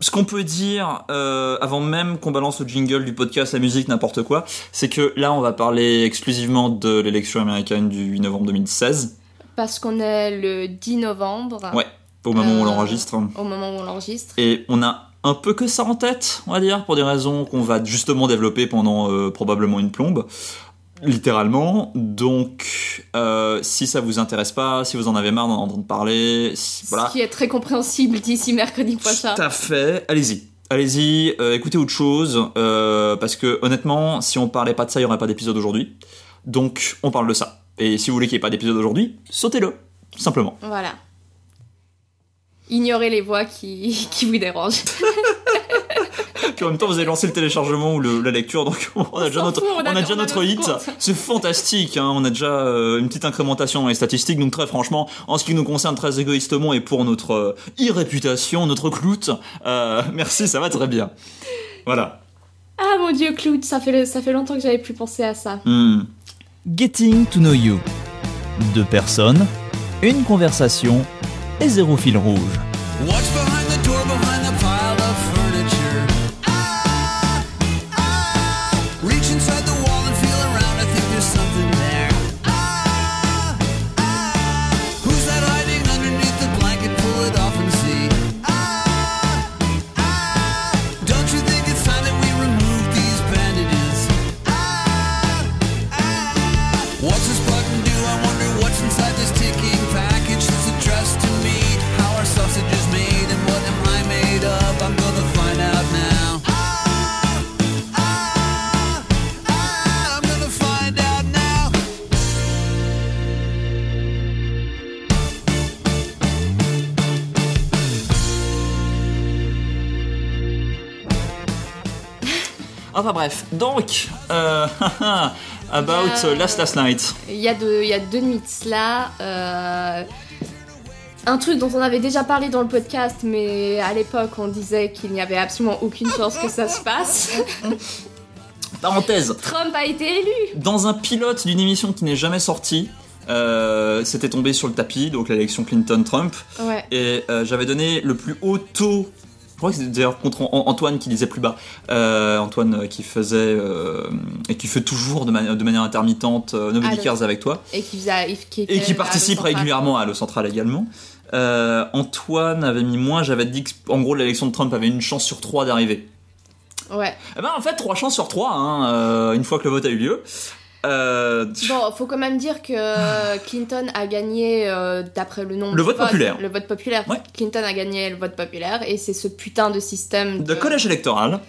ce qu'on peut dire, euh, avant même qu'on balance le jingle du podcast, la musique, n'importe quoi, c'est que là, on va parler exclusivement de l'élection américaine du 8 novembre 2016. Parce qu'on est le 10 novembre. Ouais, au moment où on Euh, l'enregistre. Au moment où on l'enregistre. Et on a un peu que ça en tête, on va dire, pour des raisons qu'on va justement développer pendant euh, probablement une plombe. Littéralement. Donc, euh, si ça vous intéresse pas, si vous en avez marre d'en entendre parler, si- voilà. Ce qui est très compréhensible d'ici mercredi prochain. Tout à fait. Allez-y. Allez-y, euh, écoutez autre chose, euh, parce que honnêtement, si on parlait pas de ça, il y aurait pas d'épisode aujourd'hui. Donc, on parle de ça. Et si vous voulez qu'il n'y ait pas d'épisode aujourd'hui, sautez-le, simplement. Voilà. Ignorez les voix qui, qui vous dérangent. Puis en même temps, vous avez lancé le téléchargement ou le- la lecture, donc on a déjà notre, fout, on on a- déjà on a notre notre hit. C'est fantastique, hein, on a déjà euh, une petite incrémentation dans les statistiques. Donc très franchement, en ce qui nous concerne très égoïstement et pour notre euh, e-réputation, notre clout, euh, merci, ça va très bien. Voilà. Ah mon dieu, Cloud, ça fait, ça fait longtemps que j'avais plus pensé à ça. Hmm. Getting to know you. Deux personnes, une conversation et zéro fil rouge. Enfin bref, donc, euh, about Euh, Last Last Night. Il y a y a deux nuits de cela. euh, un truc dont on avait déjà parlé dans le podcast, mais à l'époque on disait qu'il n'y avait absolument aucune chance que ça se passe. Parenthèse, Trump a été élu. dans un pilote d'une émission qui n'est jamais sortie, euh, c'était tombé sur le tapis, donc l'élection Clinton-Trump, Ouais. et euh, j'avais donné le plus haut taux. Je crois que c'était d'ailleurs contre An- Antoine qui disait plus bas. Euh, Antoine euh, qui faisait euh, et qui fait toujours de, mani- de manière intermittente euh, Nobody Ah, Cares avec toi Et qui, faisait, qui, et qui participe régulièrement à Le Central également. Antoine avait mis moins, j'avais dit que en gros l'élection de Trump avait une chance sur trois d'arriver. Ouais. Eh ben en fait trois chances sur trois, hein, une fois que le vote a eu lieu. Euh, Bon, faut quand même dire que Clinton a gagné, euh, d'après le nombre Le vote populaire. Le vote populaire. Ouais. Clinton a gagné le vote populaire et c'est ce putain de système de collège électoral.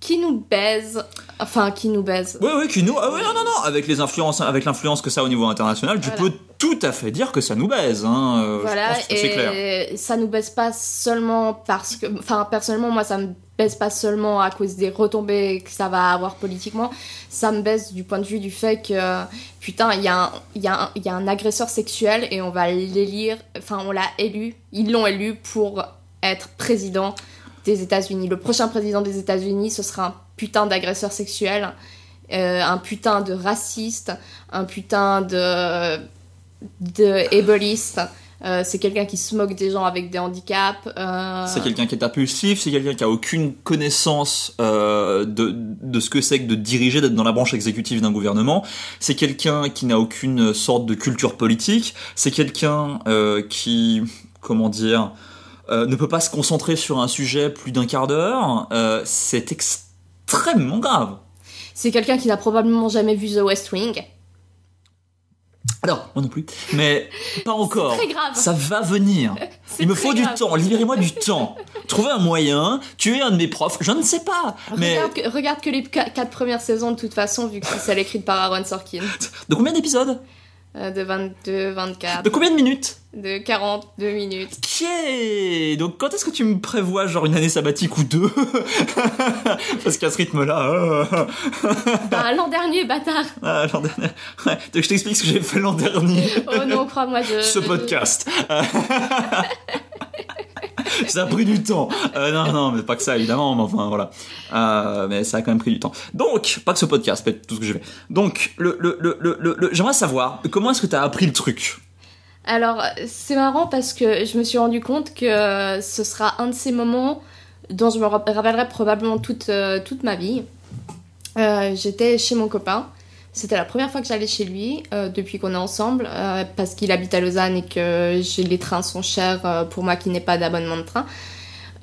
Qui nous baise. Enfin, qui nous baise. Oui, oui, qui nous. Ah oui, non, non, non, avec les influences, avec l'influence que ça a au niveau international, tu Voilà. peux tout à fait dire que ça nous baise. Hein. euh, Voilà, je pense que c'est clair. et ça nous baisse pas seulement parce que. Enfin, personnellement, moi, ça me baisse pas seulement à cause des retombées que ça va avoir politiquement. Ça me baisse du point de vue du fait que, putain, il y, y, y a un agresseur sexuel et on va l'élire. Enfin, on l'a élu. Ils l'ont élu pour être président des États-Unis. Le prochain président des États-Unis, ce sera un putain d'agresseur sexuel. euh, un putain de raciste, un putain de, de ébóliste. Euh, c'est quelqu'un qui se moque des gens avec des handicaps. euh, C'est quelqu'un qui est impulsif, c'est quelqu'un qui a aucune connaissance de, de ce que c'est que de diriger, d'être dans la branche exécutive d'un gouvernement. C'est quelqu'un qui n'a aucune sorte de culture politique. C'est quelqu'un qui, comment dire, euh, ne peut pas se concentrer sur un sujet plus d'un quart d'heure. Euh, c'est extrêmement grave. C'est quelqu'un qui n'a probablement jamais vu The West Wing. Alors, moi non plus. Mais pas encore. très grave. Ça va venir. Il me faut du temps. Libérez-moi du temps. Trouvez un moyen. Tuer un de mes profs. Je ne sais pas. Mais Regarde, que, regarde que les qu- quatre premières saisons de toute façon, vu que c'est celle écrite par Aaron Sorkin. de combien d'épisodes? De 22, 24, De combien de minutes de 42 minutes. Ok. Donc quand est-ce que tu me prévois genre une année sabbatique ou deux Parce qu'à ce rythme-là. euh, Bah, l'an dernier, bâtard ah, l'an dernier. Ouais, donc je t'explique ce que j'ai fait l'an dernier. Oh non, crois-moi, je... ce podcast. ça a pris du temps. Euh, non, non, mais pas que ça, évidemment, mais enfin, voilà. Euh, mais ça a quand même pris du temps. Donc, pas que ce podcast, mais tout ce que j'ai fait. Donc, le, j'aimerais savoir, comment est-ce que tu as appris le truc? Alors, c'est marrant parce que je me suis rendu compte que ce sera un de ces moments dont je me rap- rappellerai probablement toute, euh, toute ma vie. Euh, J'étais chez mon copain. C'était la première fois que j'allais chez lui euh, depuis qu'on est ensemble, euh, parce qu'il habite à Lausanne et que les trains sont chers euh, pour moi qui n'ai pas d'abonnement de train.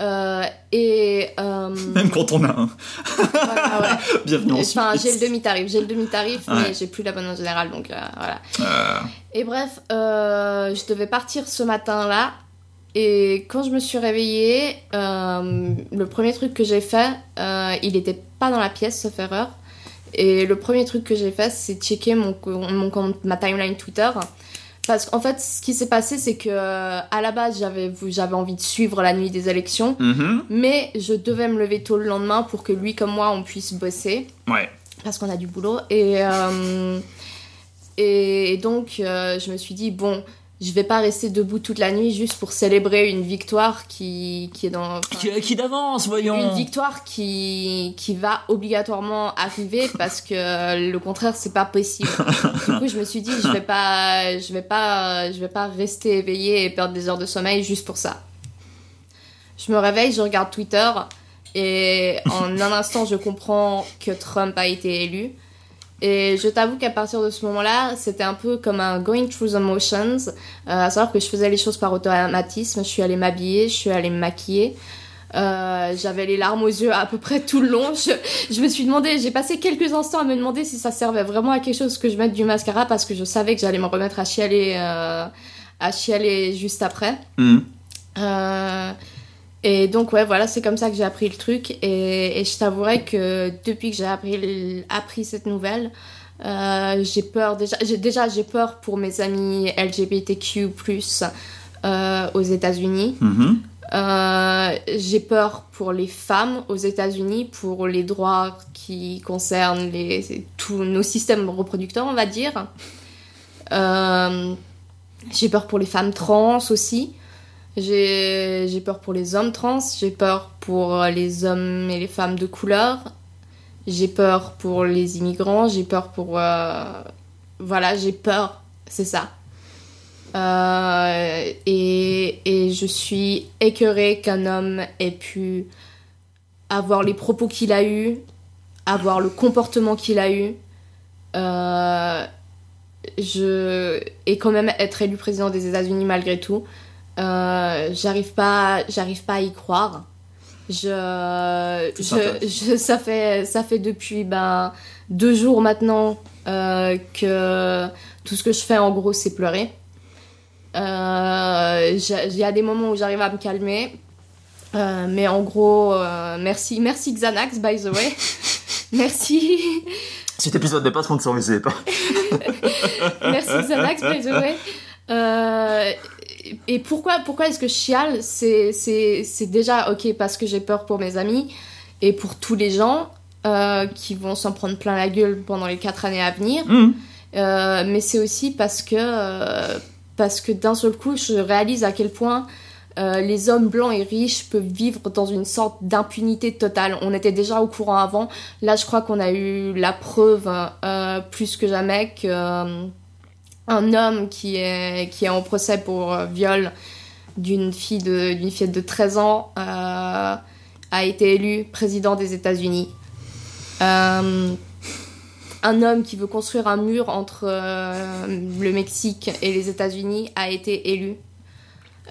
Euh, et euh, Même quand on a un. voilà, ouais. Bienvenue en Enfin, j'ai le demi-tarif, j'ai le demi-tarif, Ouais. mais j'ai plus l'abonnement général, donc euh, voilà. Et bref, je devais partir ce matin-là. Et quand je me suis réveillée, le premier truc que j'ai fait, il était pas dans la pièce, sauf erreur. Et le premier truc que j'ai fait, c'est checker mon, mon compte, ma timeline Twitter. Parce qu'en fait, ce qui s'est passé, c'est que euh, à la base, j'avais j'avais envie de suivre la nuit des élections, mhm. mais je devais me lever tôt le lendemain pour que lui comme moi, on puisse bosser Ouais. parce qu'on a du boulot. Et, euh, et donc, euh, je me suis dit, bon, je vais pas rester debout toute la nuit juste pour célébrer une victoire qui, qui est dans. qui d'avance, voyons. une victoire qui, qui va obligatoirement arriver parce que euh, le contraire c'est pas possible. du coup je me suis dit je vais pas je vais pas je vais pas rester éveillée et perdre des heures de sommeil juste pour ça. Je me réveille, je regarde Twitter et en un instant je comprends que Trump a été élu. Et je t'avoue qu'à partir de ce moment-là, c'était un peu comme un going through the motions, euh, à savoir que je faisais les choses par automatisme. Je suis allée m'habiller, je suis allée me maquiller. Euh, j'avais les larmes aux yeux à peu près tout le long. Je, je me suis demandé, j'ai passé quelques instants à me demander si ça servait vraiment à quelque chose que je mette du mascara parce que je savais que j'allais me remettre à chialer, euh, à chialer juste après. Mhm. Et donc ouais, voilà, c'est comme ça que j'ai appris le truc. Et, et je t'avouerai que depuis que j'ai appris, appris cette nouvelle, euh, j'ai peur déjà. J'ai, déjà, j'ai peur pour mes amis LGBTQ+ euh, aux États-Unis. Mhm. Euh, j'ai peur pour les femmes aux États-Unis, pour les droits qui concernent les, tous nos systèmes reproducteurs, on va dire. J'ai peur pour les femmes trans aussi. J'ai peur pour les hommes trans. J'ai peur pour les hommes et les femmes de couleur. J'ai peur pour les immigrants. J'ai peur pour. euh, Voilà, j'ai peur. C'est ça. Euh, et, et je suis écœurée qu'un homme ait pu avoir les propos qu'il a eus, avoir le comportement qu'il a eu, euh, je, et quand même être élu président des États-Unis malgré tout. Euh, j'arrive pas, j'arrive pas à y croire. Je, ça fait, ça fait depuis ben deux jours maintenant euh, que tout ce que je fais en gros c'est pleurer. Euh, Il y a des moments où j'arrive à me calmer. Mais en gros, merci, merci Xanax, by the way. merci, Cet épisode n'est pas sponsorisé par. merci Xanax, by the way. Euh, et pourquoi, pourquoi est-ce que je chiale C'est déjà, ok, parce que j'ai peur pour mes amis et pour tous les gens euh, qui vont s'en prendre plein la gueule pendant les quatre années à venir. Mhm. Euh, mais c'est aussi parce que, euh, parce que d'un seul coup, je réalise à quel point les hommes blancs et riches peuvent vivre dans une sorte d'impunité totale. On était déjà au courant avant. Là, je crois qu'on a eu la preuve plus que jamais que un homme qui est, qui est en procès pour euh, viol d'une fille de, d'une de 13 ans euh, a été élu président des États-Unis. Euh, un homme qui veut construire un mur entre le Mexique et les États-Unis a été élu.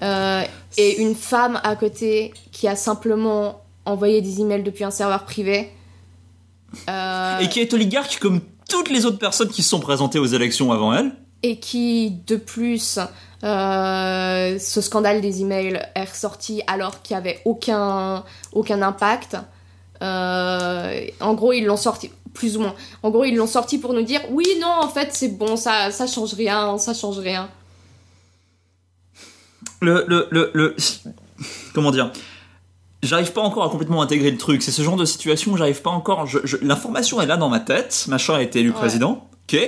Et une femme à côté qui a simplement envoyé des emails depuis un serveur privé. Et qui est oligarque comme toutes les autres personnes qui se sont présentées aux élections avant elle. Et qui, de plus, euh, ce scandale des emails est ressorti alors qu'il n'y avait aucun, aucun impact. Euh, en gros, ils l'ont sorti, plus ou moins. En gros, ils l'ont sorti pour nous dire oui, non, en fait, c'est bon, ça, ça change rien, ça change rien. Le, le, le, le- comment dire? J'arrive pas encore à complètement intégrer le truc. C'est ce genre de situation où j'arrive pas encore. je- je- L'information est là dans ma tête. Machin a été élu Ouais. président. Ok.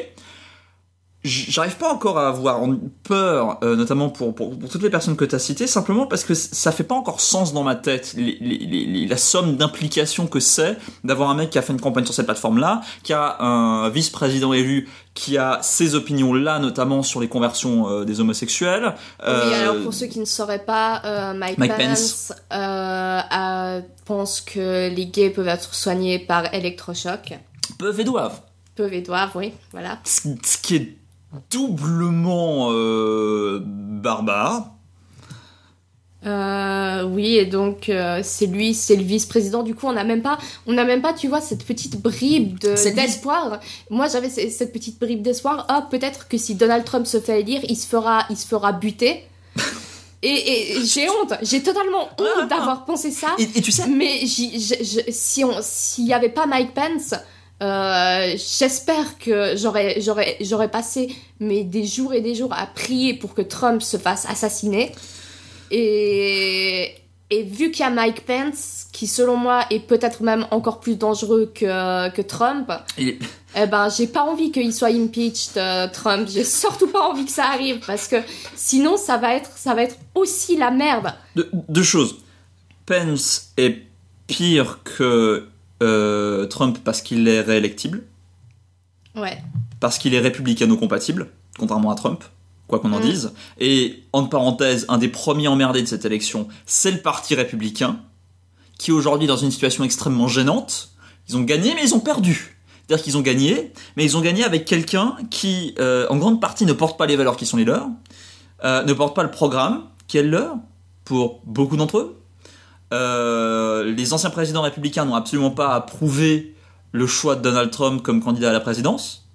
J'arrive pas encore à avoir peur, euh, notamment pour, pour, pour toutes les personnes que tu as citées, simplement parce que ça fait pas encore sens dans ma tête, les, les, les- les- la somme d'implications que c'est d'avoir un mec qui a fait une campagne sur cette plateforme-là, qui a un vice-président élu qui a ces opinions-là, notamment sur les conversions euh, des homosexuels. Oui, Euh, alors pour ceux qui ne sauraient pas, euh, Mike, Mike Pence, euh, pense que les gays peuvent être soignés par électrochoc. peuvent et doivent. Peuvent et doivent, oui, voilà. Ce qui est doublement euh, barbare. Euh, oui, et donc euh, c'est lui, c'est le vice-président. Du coup, on n'a même pas, on n'a même pas, tu vois, cette petite bribe de- d'espoir. Moi, j'avais ce- cette petite bribe d'espoir. Ah, peut-être que si Donald Trump se fait élire, il se fera, il se fera buter. et j'ai honte, j'ai totalement honte ouais, d'avoir pensé ça. Et, et tu sais, Mais si on, s'il y avait pas Mike Pence, euh, j'espère que j'aurais, j'aurais, j'aurais passé mais des jours et des jours à prier pour que Trump se fasse assassiner. Et, et vu qu'il y a Mike Pence, qui selon moi est peut-être même encore plus dangereux que, que Trump, il eh ben j'ai pas envie qu'il soit impeached, euh, Trump. J'ai surtout pas envie que ça arrive parce que sinon ça va être, ça va être aussi la merde. deux, deux choses. Pence est pire que euh, Trump parce qu'il est réélectible, Ouais. parce qu'il est républicano-compatible, contrairement à Trump, quoi qu'on en Mm. dise. Et, entre parenthèses, un des premiers emmerdés de cette élection, c'est le parti républicain, qui est aujourd'hui dans une situation extrêmement gênante. Ils ont gagné, mais ils ont perdu. C'est-à-dire qu'ils ont gagné, mais ils ont gagné avec quelqu'un qui, euh, en grande partie, ne porte pas les valeurs qui sont les leurs, euh, ne porte pas le programme qui est le leur, pour beaucoup d'entre eux. Euh, les anciens présidents républicains n'ont absolument pas approuvé le choix de Donald Trump comme candidat à la présidence.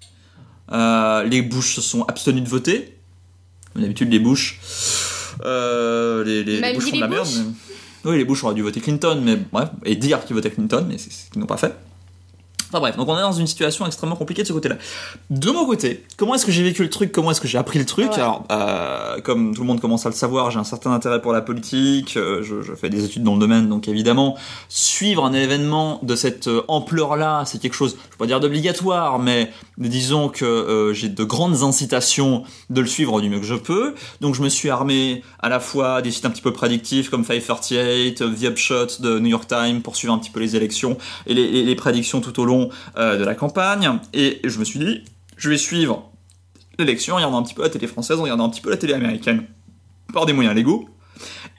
Euh, les Bush se sont abstenus de voter. Comme d'habitude, les Bush. Euh, les, les, les Même Bush font de la merde. Mais- Oui, les Bush auraient dû voter Clinton, mais bref, et dire qu'ils votaient Clinton, mais c'est ce qu'ils n'ont pas fait. Enfin bref, donc on est dans une situation extrêmement compliquée de ce côté-là. De mon côté, comment est-ce que j'ai vécu le truc? Comment est-ce que j'ai appris le truc? Ouais. Alors, euh, comme tout le monde commence à le savoir, j'ai un certain intérêt pour la politique, euh, je, je fais des études dans le domaine, donc évidemment, suivre un événement de cette euh, ampleur-là, c'est quelque chose, je vais pas dire d'obligatoire, mais disons que euh, j'ai de grandes incitations de le suivre du mieux que je peux. Donc je me suis armé à la fois des sites un petit peu prédictifs comme 538, euh, The Upshot de New York Times pour suivre un petit peu les élections et les, les- les prédictions tout au long euh, de la campagne. Et je me suis dit, je vais suivre l'élection en regardant un petit peu la télé française, en regardant un petit peu la télé américaine par des moyens légaux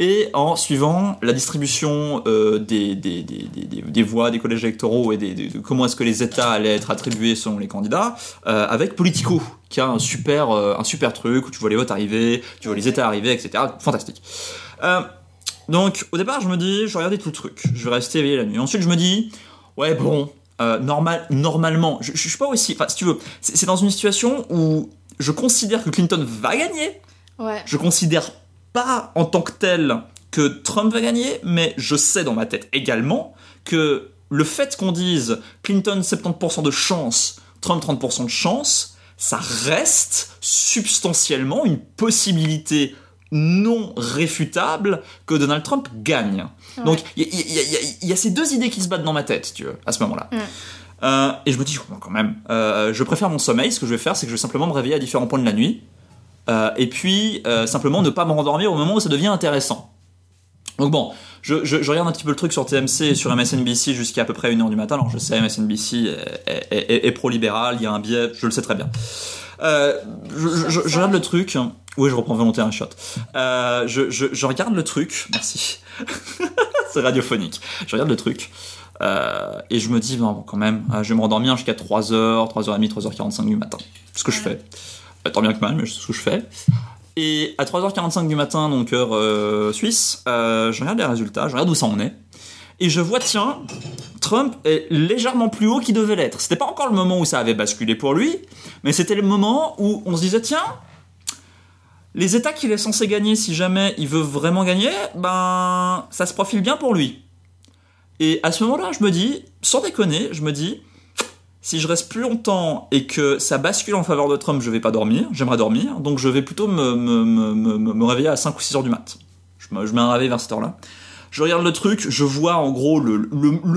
et en suivant la distribution euh, des, des, des, des, voix des collèges électoraux et de comment est-ce que les États allaient être attribués selon les candidats, euh, avec Politico, qui a un super, un super truc où tu vois les votes arriver, tu vois les États arriver, etc. Fantastique. Donc au départ, je me dis, je vais regarder tout le truc, je vais rester éveillé la nuit. Ensuite, je me dis, ouais bon, euh, normal, normalement, je, je suis pas aussi, enfin si tu veux, c'est c'est dans une situation où je considère que Clinton va gagner, Ouais. je considère pas en tant que tel que Trump va gagner, mais je sais dans ma tête également que le fait qu'on dise Clinton 70% de chance, Trump 30% de chance, ça reste substantiellement une possibilité non réfutable que Donald Trump gagne. Ouais. Donc il y, a- y y y ces deux idées qui se battent dans ma tête, tu veux, à ce moment-là. Euh, et je me dis, quand même, euh, je préfère mon sommeil. Ce que je vais faire, c'est que je vais simplement me réveiller à différents points de la nuit. Euh, et puis, simplement ne pas me rendormir au moment où ça devient intéressant. Donc bon, je, je- je regarde un petit peu le truc sur TMC et sur MSNBC jusqu'à à peu près 1h du matin. Alors je sais, MSNBC est, est- est- est pro-libéral, il y a un biais, je le sais très bien. Je- je regarde le truc. Oui, je reprends volontaire un shot. Euh, je, je- je regarde le truc. Merci. C'est radiophonique. Je regarde le truc. euh, et je me dis, non, quand même, euh, je vais me rendormir jusqu'à 3h, 3h30, 3h45 du matin. C'est ce que je fais. Euh, Tant bien que mal, mais c'est ce que je fais. Et à 3h45 du matin, donc heure suisse, je regarde les résultats, je regarde où ça en est. Et je vois, tiens, Trump est légèrement plus haut qu'il devait l'être. C'était pas encore le moment où ça avait basculé pour lui, mais c'était le moment où on se disait, tiens, les États qu'il est censé gagner si jamais il veut vraiment gagner, ben, ça se profile bien pour lui. Et à ce moment-là, je me dis, sans déconner, je me dis, si je reste plus longtemps et que ça bascule en faveur de Trump, je vais pas dormir, j'aimerais dormir, donc je vais plutôt me, réveiller à 5 ou 6 heures du mat. Je je mets un vers cette heure-là. Je regarde le truc, je vois en gros le,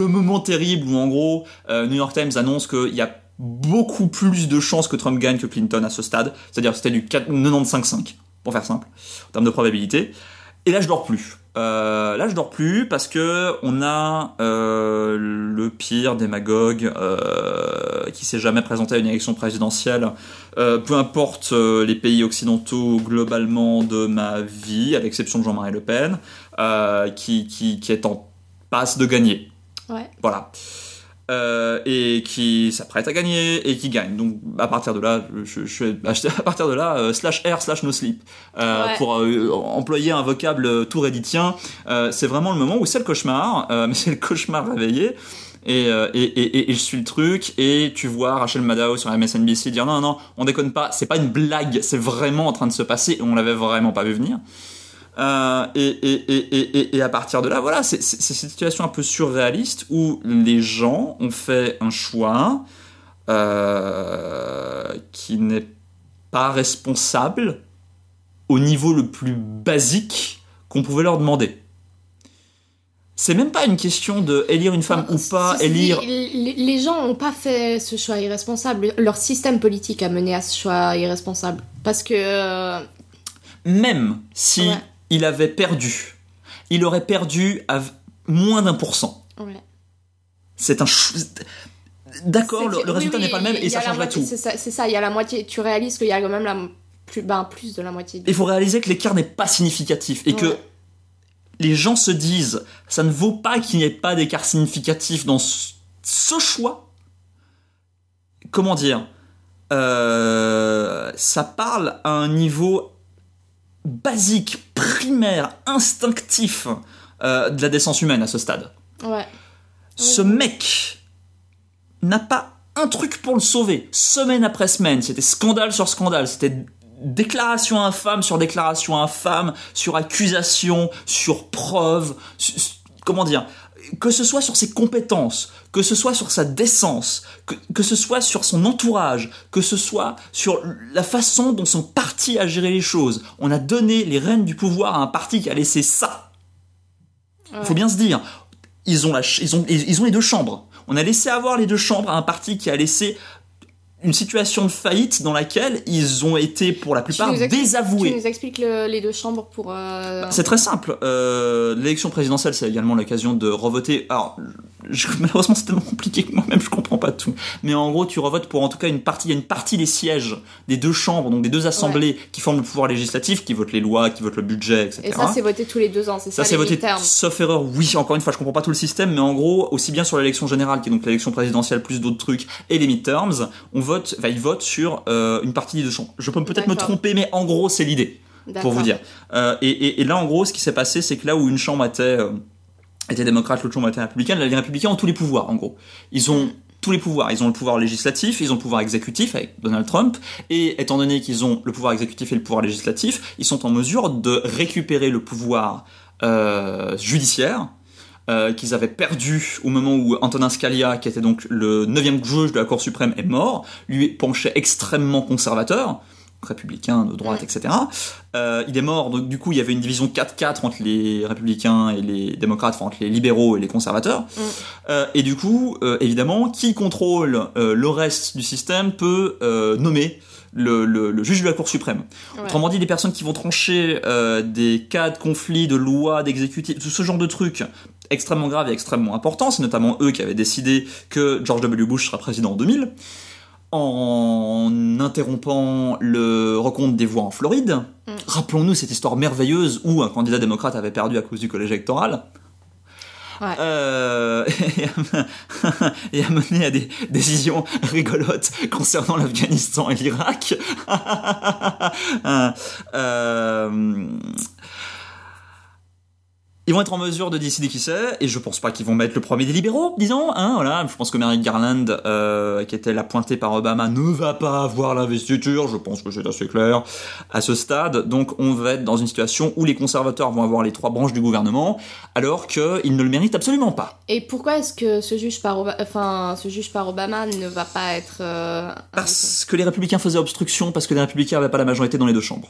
moment terrible où en gros euh, New York Times annonce qu'il y a beaucoup plus de chances que Trump gagne que Clinton à ce stade. C'est-à-dire c'était du 4 95-5, pour faire simple, en termes de probabilité. Et là, je dors plus. Euh, là, je dors plus parce que on a euh, le pire démagogue euh, qui s'est jamais présenté à une élection présidentielle, euh, peu importe les pays occidentaux globalement de ma vie, à l'exception de Jean-Marie Le Pen, qui, qui, qui est en passe de gagner. Ouais. Voilà. Euh, et qui s'apprête à gagner et qui gagne. Donc à partir de là, je, je à partir de là euh, slash R slash no sleep euh, Ouais. pour euh, employer un vocable euh, tout redditien. Euh, c'est vraiment le moment où c'est le cauchemar, euh, mais c'est le cauchemar réveillé. Et, et, et, et- et je suis le truc et tu vois Rachel Maddow sur MSNBC dire non non on déconne pas c'est pas une blague c'est vraiment en train de se passer et on l'avait vraiment pas vu venir euh, et, et, et, et, à partir de là, voilà, c'est cette situation un peu surréaliste où les gens ont fait un choix euh, qui n'est pas responsable au niveau le plus basique qu'on pouvait leur demander. C'est même pas une question de élire une femme ou pas, élire. Les, les gens n'ont pas fait ce choix irresponsable. Leur système politique a mené à ce choix irresponsable. Parce que. euh, Même si Ouais. Il avait perdu, il aurait perdu à moins d'un pour cent. ouais. C'est un. D'accord, le, résultat oui, n'est pas le même et ça changerait tout. C'est ça, il y a la moitié. Tu réalises qu'il y a quand même la, plus, ben, plus de la moitié. Il faut réaliser que l'écart n'est pas significatif et que les gens se disent ça ne vaut pas qu'il n'y ait pas d'écart significatif dans ce, ce choix. Comment dire? Euh, Ça parle à un niveau basique, primaire, instinctif euh, de la décence humaine à ce stade. Ouais. Ce mec n'a pas un truc pour le sauver. Semaine après semaine, c'était scandale sur scandale, c'était déclaration infâme sur déclaration infâme, sur accusation, sur preuve, comment dire que ce soit sur ses compétences, que ce soit sur sa décence, que, que ce soit sur son entourage, que ce soit sur la façon dont son parti a géré les choses. On a donné les rênes du pouvoir à un parti qui a laissé ça. Il faut bien se dire, ils ont, la ils, ont, ils ont les deux chambres. On a laissé avoir les deux chambres à un parti qui a laissé une situation de faillite dans laquelle ils ont été pour la plupart expliques- désavoués. Tu nous expliques le- les deux chambres pour. euh, C'est très simple. Euh, L'élection présidentielle, c'est également l'occasion de revoter. Alors, je- malheureusement, c'est tellement compliqué que moi-même je comprends pas tout. Mais en gros, tu revotes pour en tout cas une partie. Il y a une partie des sièges des deux chambres, donc des deux assemblées qui forment le pouvoir législatif, qui votent les lois, qui votent le budget, etc. Et ça, c'est voté tous les deux ans, c'est ça, Ça, c'est voté, sauf erreur, oui, encore une fois, je comprends pas tout le système, mais en gros, aussi bien sur l'élection générale, qui est donc l'élection présidentielle plus d'autres trucs, et les midterms, on vote, enfin, ils votent sur euh, une partie des deux chambres. Je peux peut-être me tromper, mais en gros, c'est l'idée, pour vous dire. Euh, et, et- et là, en gros, ce qui s'est passé, c'est que là où une chambre était, euh, était démocrate, l'autre chambre était républicaine, là, les républicains ont tous les pouvoirs, en gros. Ils ont tous les pouvoirs. Ils ont le pouvoir législatif, ils ont le pouvoir exécutif avec Donald Trump, et étant donné qu'ils ont le pouvoir exécutif et le pouvoir législatif, ils sont en mesure de récupérer le pouvoir judiciaire euh, qu'ils avaient perdu au moment où Antonin Scalia, qui était donc le neuvième juge de la Cour suprême, est mort, lui penchait extrêmement conservateur, républicain, de droite, etc. Euh, il est mort, donc du coup il y avait une division 4-4 entre les républicains et les démocrates, enfin entre les libéraux et les conservateurs. Euh, et du coup, euh, évidemment, qui contrôle le reste du système peut nommer le, le- le juge de la Cour suprême. Ouais. Autrement dit, les personnes qui vont trancher des cas de conflit, de loi, d'exécutif, tout ce genre de trucs extrêmement graves et extrêmement importants, c'est notamment eux qui avaient décidé que George W. Bush sera président en 2000, en interrompant le recompte des voix en Floride. Mm. Rappelons-nous cette histoire merveilleuse où un candidat démocrate avait perdu à cause du collège électoral. Ouais. Euh, et a mené à des décisions rigolotes concernant l'Afghanistan et l'Irak. Euh, ils vont être en mesure de décider qui c'est, et je pense pas qu'ils vont mettre le premier des libéraux, disons. Hein, voilà. Je pense que Merrick Garland, euh, qui était la pointée par Obama, ne va pas avoir l'investiture. Je pense que c'est assez clair à ce stade. Donc, on va être dans une situation où les conservateurs vont avoir les trois branches du gouvernement, alors qu'ils ne le méritent absolument pas. Et pourquoi est-ce que ce juge par, Oba- enfin, ce juge par Obama ne va pas être. euh, Parce que les républicains faisaient obstruction, parce que les républicains n'avaient pas la majorité dans les deux chambres.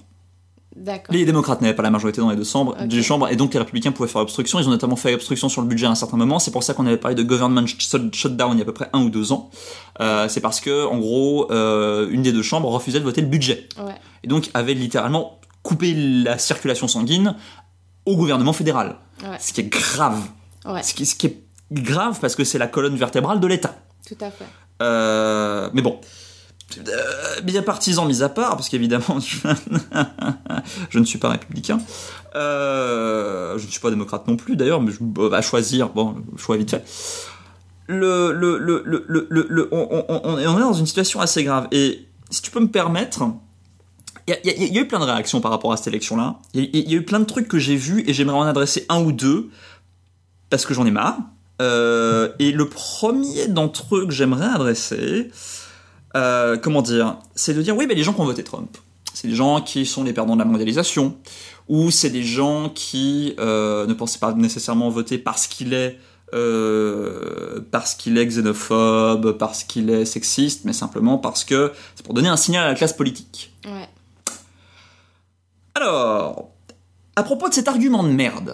Les démocrates n'avaient pas la majorité dans les deux chambres, Ok. deux chambres, et donc les républicains pouvaient faire obstruction. Ils ont notamment fait obstruction sur le budget à un certain moment. C'est pour ça qu'on avait parlé de government shut- shutdown il y a à peu près un ou deux ans. Euh, c'est parce que, en gros, euh, une des deux chambres refusait de voter le budget. Ouais. Et donc avait littéralement coupé la circulation sanguine au gouvernement fédéral. Ouais. Ce qui est grave. Ouais. Ce, qui, ce qui est grave parce que c'est la colonne vertébrale de l'État. Tout à fait. Euh, mais bon. Euh, bien partisans mis à part, parce qu'évidemment, je... ne suis pas républicain. Euh, je ne suis pas démocrate non plus, d'ailleurs, mais je bah, choisir. Bon, choix vite fait. On, est dans une situation assez grave. Et si tu peux me permettre, il y, a- eu plein de réactions par rapport à cette élection-là. Il y, a- il y a eu plein de trucs que j'ai vus et j'aimerais en adresser un ou deux parce que j'en ai marre. Euh, et le premier d'entre eux que j'aimerais adresser, euh, comment dire, c'est de dire oui, mais les gens qui ont voté Trump, c'est des gens qui sont les perdants de la mondialisation, ou c'est des gens qui euh, ne pensaient pas nécessairement voter parce qu'il est euh, parce qu'il est xénophobe, parce qu'il est sexiste, mais simplement parce que c'est pour donner un signal à la classe politique. Ouais. Alors, à propos de cet argument de merde,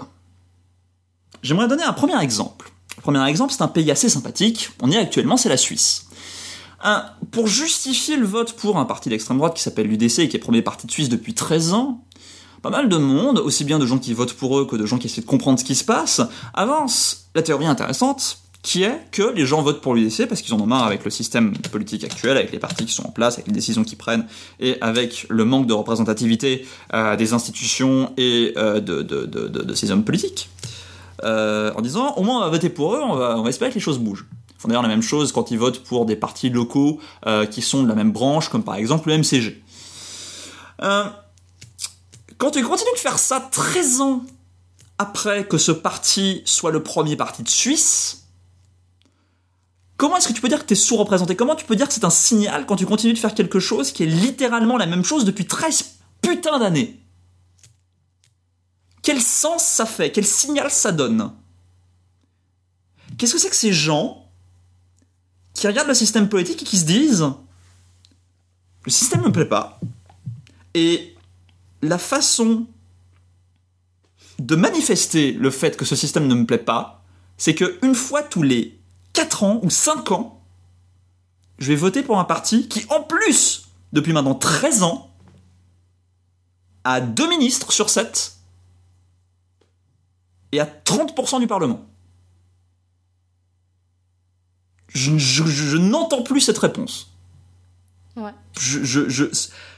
j'aimerais donner un premier exemple. Le premier exemple, c'est un pays assez sympathique. On y est actuellement, c'est la Suisse. Un- pour justifier le vote pour un parti d'extrême droite qui s'appelle l'UDC et qui est premier parti de Suisse depuis 13 ans, pas mal de monde, aussi bien de gens qui votent pour eux que de gens qui essaient de comprendre ce qui se passe, avance la théorie intéressante qui est que les gens votent pour l'UDC parce qu'ils en ont marre avec le système politique actuel, avec les partis qui sont en place, avec les décisions qu'ils prennent et avec le manque de représentativité euh, des institutions et euh, de, ces hommes politiques. Euh, en disant au moins on va voter pour eux, on on va espérer que les choses bougent. Font d'ailleurs la même chose quand ils votent pour des partis locaux euh, qui sont de la même branche, comme par exemple le MCG. Euh, quand tu continues de faire ça 13 ans après que ce parti soit le premier parti de Suisse, comment est-ce que tu peux dire que tu es sous-représenté? Comment tu peux dire que c'est un signal quand tu continues de faire quelque chose qui est littéralement la même chose depuis 13 putains d'années? Quel sens ça fait? Quel signal ça donne? Qu'est-ce que c'est que ces gens qui regardent le système politique et qui se disent le système ne me plaît pas et la façon de manifester le fait que ce système ne me plaît pas, c'est que une fois tous les 4 ans ou 5 ans, je vais voter pour un parti qui, en plus, depuis maintenant 13 ans, a deux ministres sur 7 et a 30% du Parlement. Je, je- je- je n'entends plus cette réponse. Ouais. Je, je, je-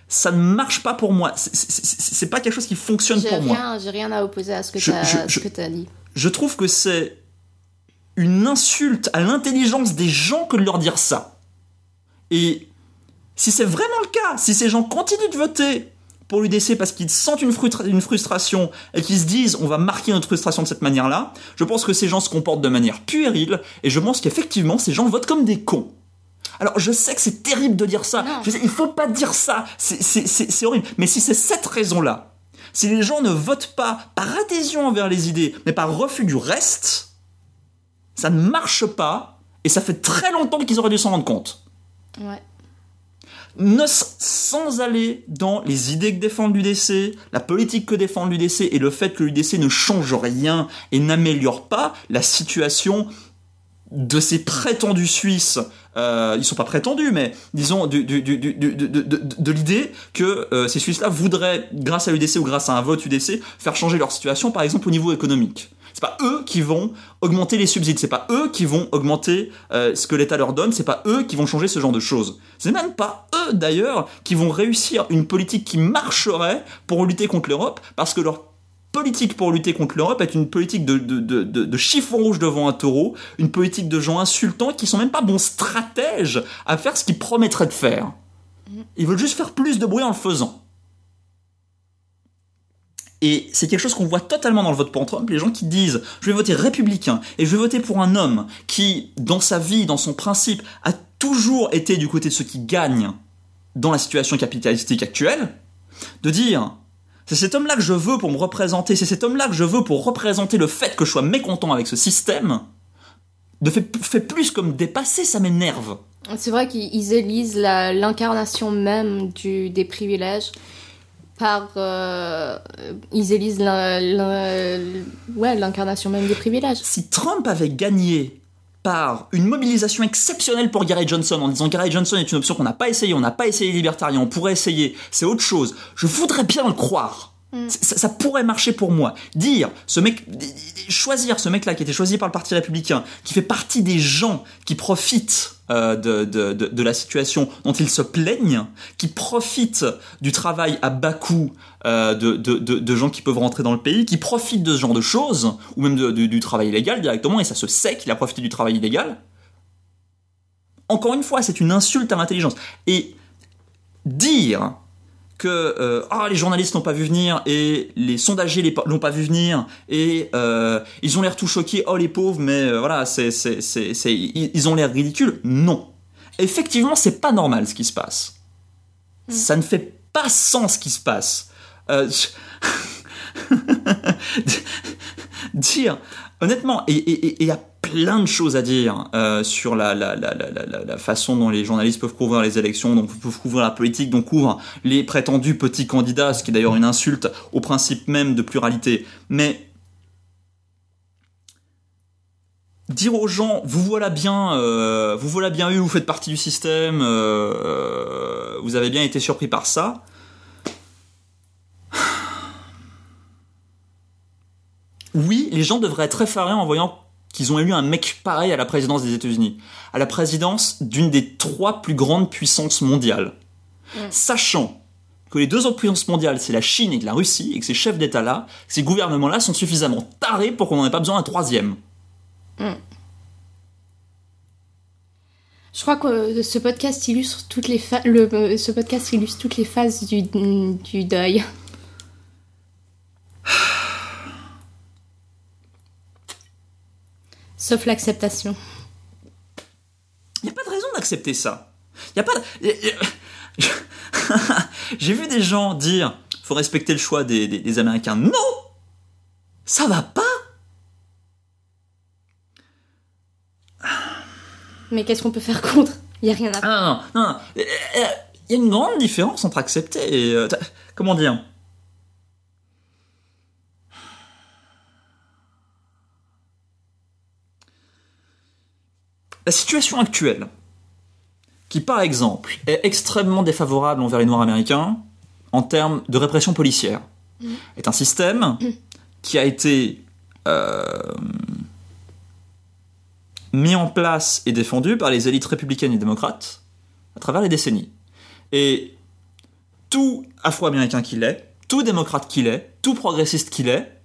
ça ne marche pas pour moi. C'est- pas quelque chose qui fonctionne pour moi. j'ai rien à opposer à ce que tu as, dit. Je trouve que c'est une insulte à l'intelligence des gens que de leur dire ça. Et si c'est vraiment le cas, si ces gens continuent de voter pour l'UDC parce qu'ils sentent une, frustra- une frustration et qu'ils se disent on va marquer notre frustration de cette manière-là, je pense que ces gens se comportent de manière puérile et je pense qu'effectivement ces gens votent comme des cons. Alors je sais que c'est terrible de dire ça, je sais, il faut pas dire ça, c'est- horrible, mais si c'est cette raison-là, si les gens ne votent pas par adhésion envers les idées, mais par refus du reste, ça ne marche pas, et ça fait très longtemps qu'ils auraient dû s'en rendre compte. Ouais. Ne, sans aller dans les idées que défend l'UDC, la politique que défend l'UDC, et le fait que l'UDC ne change rien et n'améliore pas la situation de ces prétendus Suisses, euh, ils sont pas prétendus, mais disons de l'idée que euh, ces Suisses-là voudraient, grâce à l'UDC ou grâce à un vote UDC, faire changer leur situation, par exemple au niveau économique. C'est pas eux qui vont augmenter les subsides, c'est pas eux qui vont augmenter euh, ce que l'État leur donne, c'est pas eux qui vont changer ce genre de choses. C'est même pas eux d'ailleurs qui vont réussir une politique qui marcherait pour lutter contre l'Europe, parce que leur politique pour lutter contre l'Europe est une politique de, de, de, de, de chiffon rouge devant un taureau, une politique de gens insultants qui sont même pas bons stratèges à faire ce qu'ils promettraient de faire. Ils veulent juste faire plus de bruit en le faisant. Et c'est quelque chose qu'on voit totalement dans le vote pour Trump, les gens qui disent je vais voter républicain et je vais voter pour un homme qui, dans sa vie, dans son principe, a toujours été du côté de ceux qui gagnent dans la situation capitalistique actuelle, de dire c'est cet homme-là que je veux pour me représenter, c'est cet homme-là que je veux pour représenter le fait que je sois mécontent avec ce système, de fait, fait plus comme dépasser, ça m'énerve. C'est vrai qu'ils élisent l'incarnation même des privilèges. Par. euh, ils élisent l'incarnation même des privilèges. Si Trump avait gagné par une mobilisation exceptionnelle pour Gary Johnson, en disant Gary Johnson est une option qu'on n'a pas essayé, on n'a pas essayé les libertariens, on pourrait essayer, c'est autre chose, je voudrais bien le croire. Ça, ça pourrait marcher pour moi. Dire, ce mec, choisir ce mec-là qui été choisi par le Parti républicain, qui fait partie des gens qui profitent euh, de, la situation dont ils se plaignent, qui profitent du travail à bas coût euh, de, de, gens qui peuvent rentrer dans le pays, qui profitent de ce genre de choses, ou même du travail illégal directement, et ça se sait qu'il a profité du travail illégal. Encore une fois, c'est une insulte à l'intelligence. Et dire que euh, ah, les journalistes n'ont pas vu venir et les pa- l'ont pas vu venir et euh, ils ont l'air tout choqués. Oh les pauvres mais euh, voilà c'est c'est c'est c'est- ils ont l'air ridicules. Non. Effectivement c'est pas normal ce qui se passe. Ça ne fait pas sens ce qui se passe. Je- dire honnêtement il y a plein de choses à dire euh, sur la, façon dont les journalistes peuvent couvrir les élections, dont peuvent couvrir la politique, dont couvrent les prétendus petits candidats, ce qui est d'ailleurs une insulte au principe même de pluralité. Mais dire aux gens, vous voilà bien, euh, vous voilà bien eu, vous faites partie du système, euh, vous avez bien été surpris par ça. Oui, les gens devraient être effarés en voyant qu'ils ont élu un mec pareil à la présidence des États-Unis, à la présidence d'une des trois plus grandes puissances mondiales. Sachant que les deux autres puissances mondiales, c'est la Chine et la Russie, et que ces chefs d'État-là, ces gouvernements-là sont suffisamment tarés pour qu'on n'en ait pas besoin d'un troisième. Je crois que ce podcast illustre toutes les pha- le, euh, ce podcast illustre toutes les phases du, du deuil. Sauf l'acceptation. Il n'y a pas de raison d'accepter ça. Il y a pas de... J'ai vu des gens dire faut respecter le choix des, des- des Américains. Non Ça va pas Mais qu'est-ce qu'on peut faire contre? Il y a rien à faire. Ah non, non, non. Euh, euh, Il y a une grande différence entre accepter et... euh, comment dire? La situation actuelle, qui par exemple est extrêmement défavorable envers les Noirs américains en termes de répression policière, est un système qui a été euh, mis en place et défendu par les élites républicaines et démocrates à travers les décennies. Et tout afro-américain qu'il est, tout démocrate qu'il est, tout progressiste qu'il est,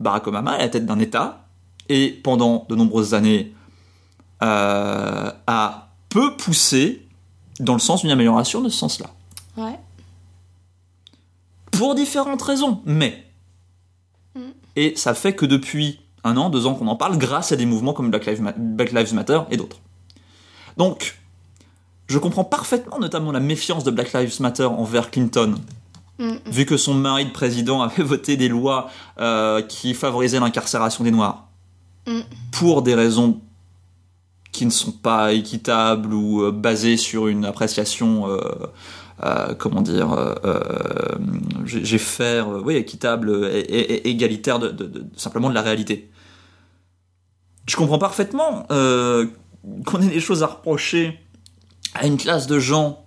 Barack Obama est à la tête d'un État et pendant de nombreuses années euh, a peu poussé dans le sens d'une amélioration de ce sens-là. Ouais. Pour différentes raisons, mais. Et ça fait que depuis un an, deux ans qu'on en parle, grâce à des mouvements comme Black Lives, Ma- Black Lives Matter et d'autres. Donc, je comprends parfaitement notamment la méfiance de Black Lives Matter envers Clinton, vu que son mari de président avait voté des lois euh, qui favorisaient l'incarcération des Noirs. Pour des raisons qui ne sont pas équitables ou euh, basées sur une appréciation, euh, euh, comment dire, j'ai fait, oui, équitable et, égalitaire de, simplement de la réalité. Je comprends parfaitement qu'on ait des choses à reprocher à une classe de gens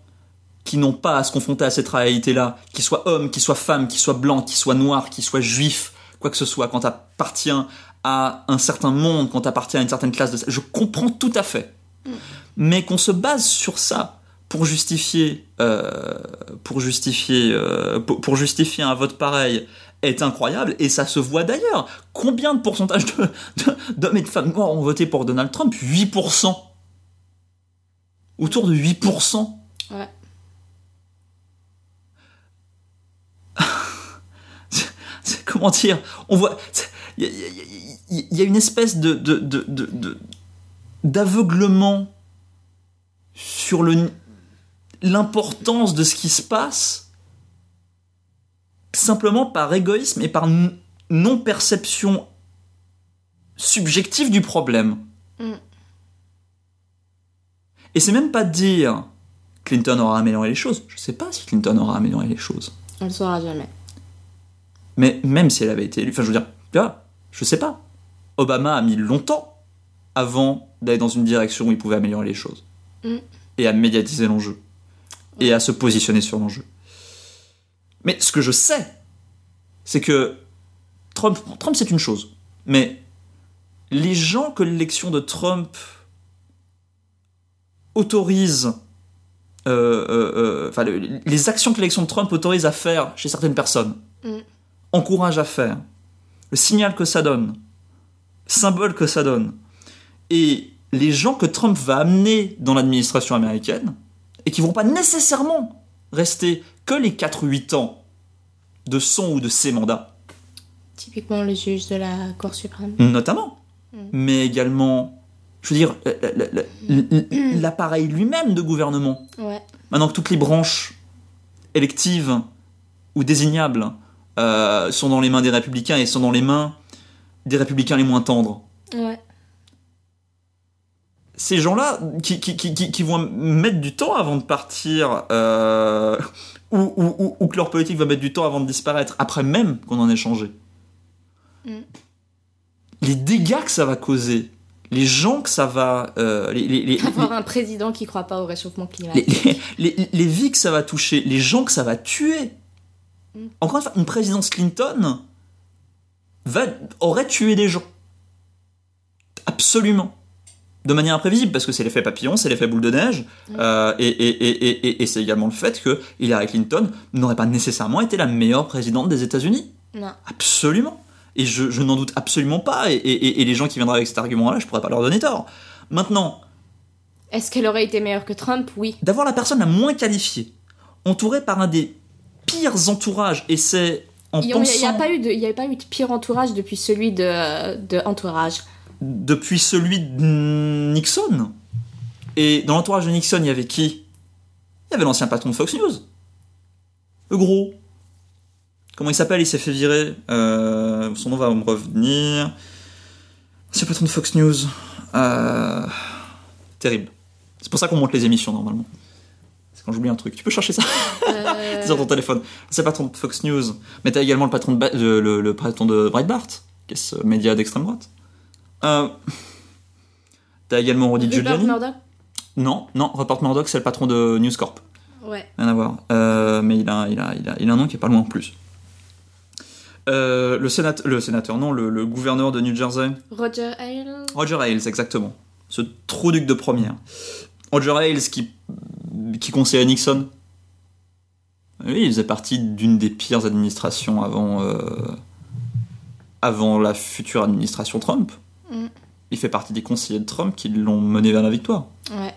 qui n'ont pas à se confronter à cette réalité-là, qu'ils soient hommes, qu'ils soient femmes, qu'ils soient blancs, qu'ils soient noirs, qu'ils soient juifs, quoi que ce soit, quand t'appartiens à un certain monde, quand t'appartiens à une certaine classe de... Je comprends tout à fait. Mais qu'on se base sur ça pour justifier, euh, pour justifier, euh, pour, pour justifier un vote pareil est incroyable et ça se voit d'ailleurs. Combien de pourcentage de- de- d'hommes et de femmes noirs ont voté pour Donald Trump? 8%. Autour de 8%. Ouais. Comment dire? On voit y, y y il y a une espèce de de- de- d'aveuglement sur le l'importance de ce qui se passe simplement par égoïsme et par n- non perception subjective du problème Mm. et c'est même pas de dire Clinton aura amélioré les choses je sais pas si Clinton aura amélioré les choses On le saura jamais. Mais même si elle avait été élue, enfin je veux dire, je sais pas. Obama a mis longtemps avant d'aller dans une direction où il pouvait améliorer les choses. Mm. Et à médiatiser l'enjeu. Et à se positionner sur l'enjeu. Mais ce que je sais, c'est que Trump, Trump c'est une chose. Mais les gens que l'élection de Trump autorise, euh, euh, euh, enfin le- les actions que l'élection de Trump autorise à faire chez certaines personnes, Mm. encourage à faire, le signal que ça donne, symbole que ça donne, et les gens que Trump va amener dans l'administration américaine, et qui vont pas nécessairement rester que les 4-8 ans de son ou de ses mandats, Typiquement le juge de la Cour suprême. notamment, mais également, je veux dire, la- l'appareil lui-même de gouvernement. Ouais. Maintenant que toutes les branches électives ou désignables euh, sont dans les mains des républicains et sont dans les mains des républicains les moins tendres, Ouais. ces gens-là qui, qui, qui, vont mettre du temps avant de partir, euh, ou, ou, ou- ou que leur politique va mettre du temps avant de disparaître, après même qu'on en ait changé. Mm. Les dégâts que ça va causer, les gens que ça va... euh, les, les- les- Avoir un président qui croit pas au réchauffement climatique. les vies que ça va toucher, les gens que ça va tuer. Mm. Encore une fois, une présidence Clinton va, aurait tué des gens. Absolument. De manière imprévisible, parce que c'est l'effet papillon, c'est l'effet boule de neige, euh, et, et, et, et, c'est également le fait que Hillary Clinton n'aurait pas nécessairement été la meilleure présidente des États-Unis. Non. Absolument. Et je, je n'en doute absolument pas, et, les gens qui viendraient avec cet argument-là, je pourrais pas leur donner tort. Maintenant, Est-ce qu'elle aurait été meilleure que Trump? Oui. d'avoir la personne la moins qualifiée, entourée par un des pires entourages, et c'est Il n'y pensant a pas eu de, il y a pas eu de pire entourage depuis celui de, de entourage. depuis celui de Nixon. Et dans l'entourage de Nixon, il y avait qui? Il y avait l'ancien patron de Fox News. Le gros. Comment il s'appelle? Il s'est fait virer. Euh, son nom va me revenir. L'ancien patron de Fox News. Euh, terrible. C'est pour ça qu'on monte les émissions normalement. C'est quand j'oublie un truc. Tu peux chercher ça Euh, C'est sur ton téléphone. C'est le patron de Fox News. Mais t'as également le patron de, Ba- le, le- le patron de Breitbart, qui est ce média d'extrême droite. Euh, t'as également Rudy Giuliani. Murdoch Non, non, Rupert Murdoch, c'est le patron de News Corp. Ouais. Rien à voir. Euh, mais il a, il, a, il, a, il a un nom qui est pas loin en plus. Euh, le, sénat, le sénateur, non, le, le gouverneur de New Jersey. Roger Ailes Roger Ailes, exactement. Ce trou duc de première. Roger Ailes qui, qui conseillait Nixon. Oui, il faisait partie d'une des pires administrations avant, euh, avant la future administration Trump. Mm. Il fait partie des conseillers de Trump qui l'ont mené vers la victoire. Ouais.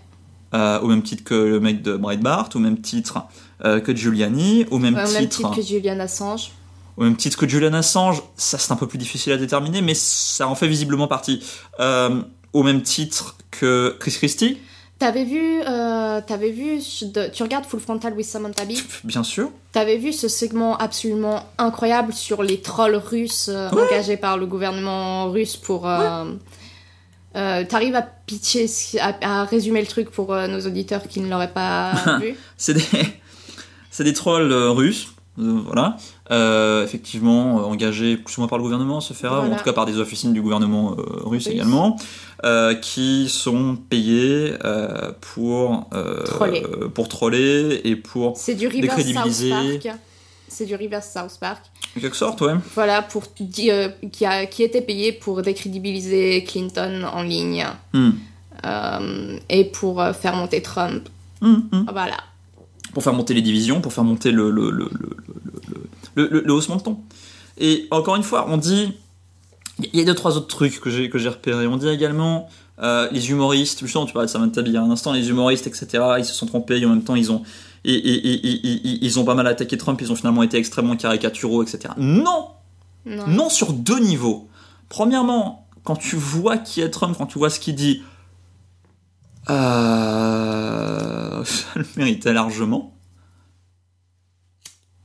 Euh, au même titre que le mec de Breitbart, au même titre euh, que Giuliani, au même, Ouais, au titre, même titre que Julian Assange. au même titre que Julian Assange, ça c'est un peu plus difficile à déterminer, mais ça en fait visiblement partie. Au même titre que Chris Christie, T'avais vu, euh, t'avais vu, de- tu regardes Full Frontal with Samantha Bee, bien sûr. t'avais vu ce segment absolument incroyable sur les trolls russes euh, Ouais. engagés par le gouvernement russe pour. euh, T'arrives à pitcher, à, à résumer le truc pour nos auditeurs qui ne l'auraient pas vu? C'est des, trolls russes, voilà, Euh, effectivement euh, engagés plus ou moins par le gouvernement, se fera, ou en Voilà. tout cas par des officines du gouvernement euh, russe également, euh, qui sont payés euh, pour euh, Troller. pour troller et pour C'est du reverse South Décrédibiliser. Park. C'est du reverse South Park. en quelque sorte, ouais. Voilà, pour euh, qui, a, qui était payé pour décrédibiliser Clinton en ligne Hmm. euh, et pour euh, faire monter Trump. Hum, hum. Voilà. Pour faire monter les divisions, pour faire monter le, le, le, le, haussement de ton. Et encore une fois, on dit. Il y a deux, trois autres trucs que j'ai, que j'ai repérés. On dit également euh, les humoristes, justement, tu parlais de Samantha Bee il y a un instant, les humoristes, etc., ils se sont trompés, et en même temps, ils ont, et- et- ils ont pas mal attaqué Trump, ils ont finalement été extrêmement caricaturaux, etc. Non Non. Non sur deux niveaux. Premièrement, quand tu vois qui est Trump, quand tu vois ce qu'il dit, euh, ça le méritait largement.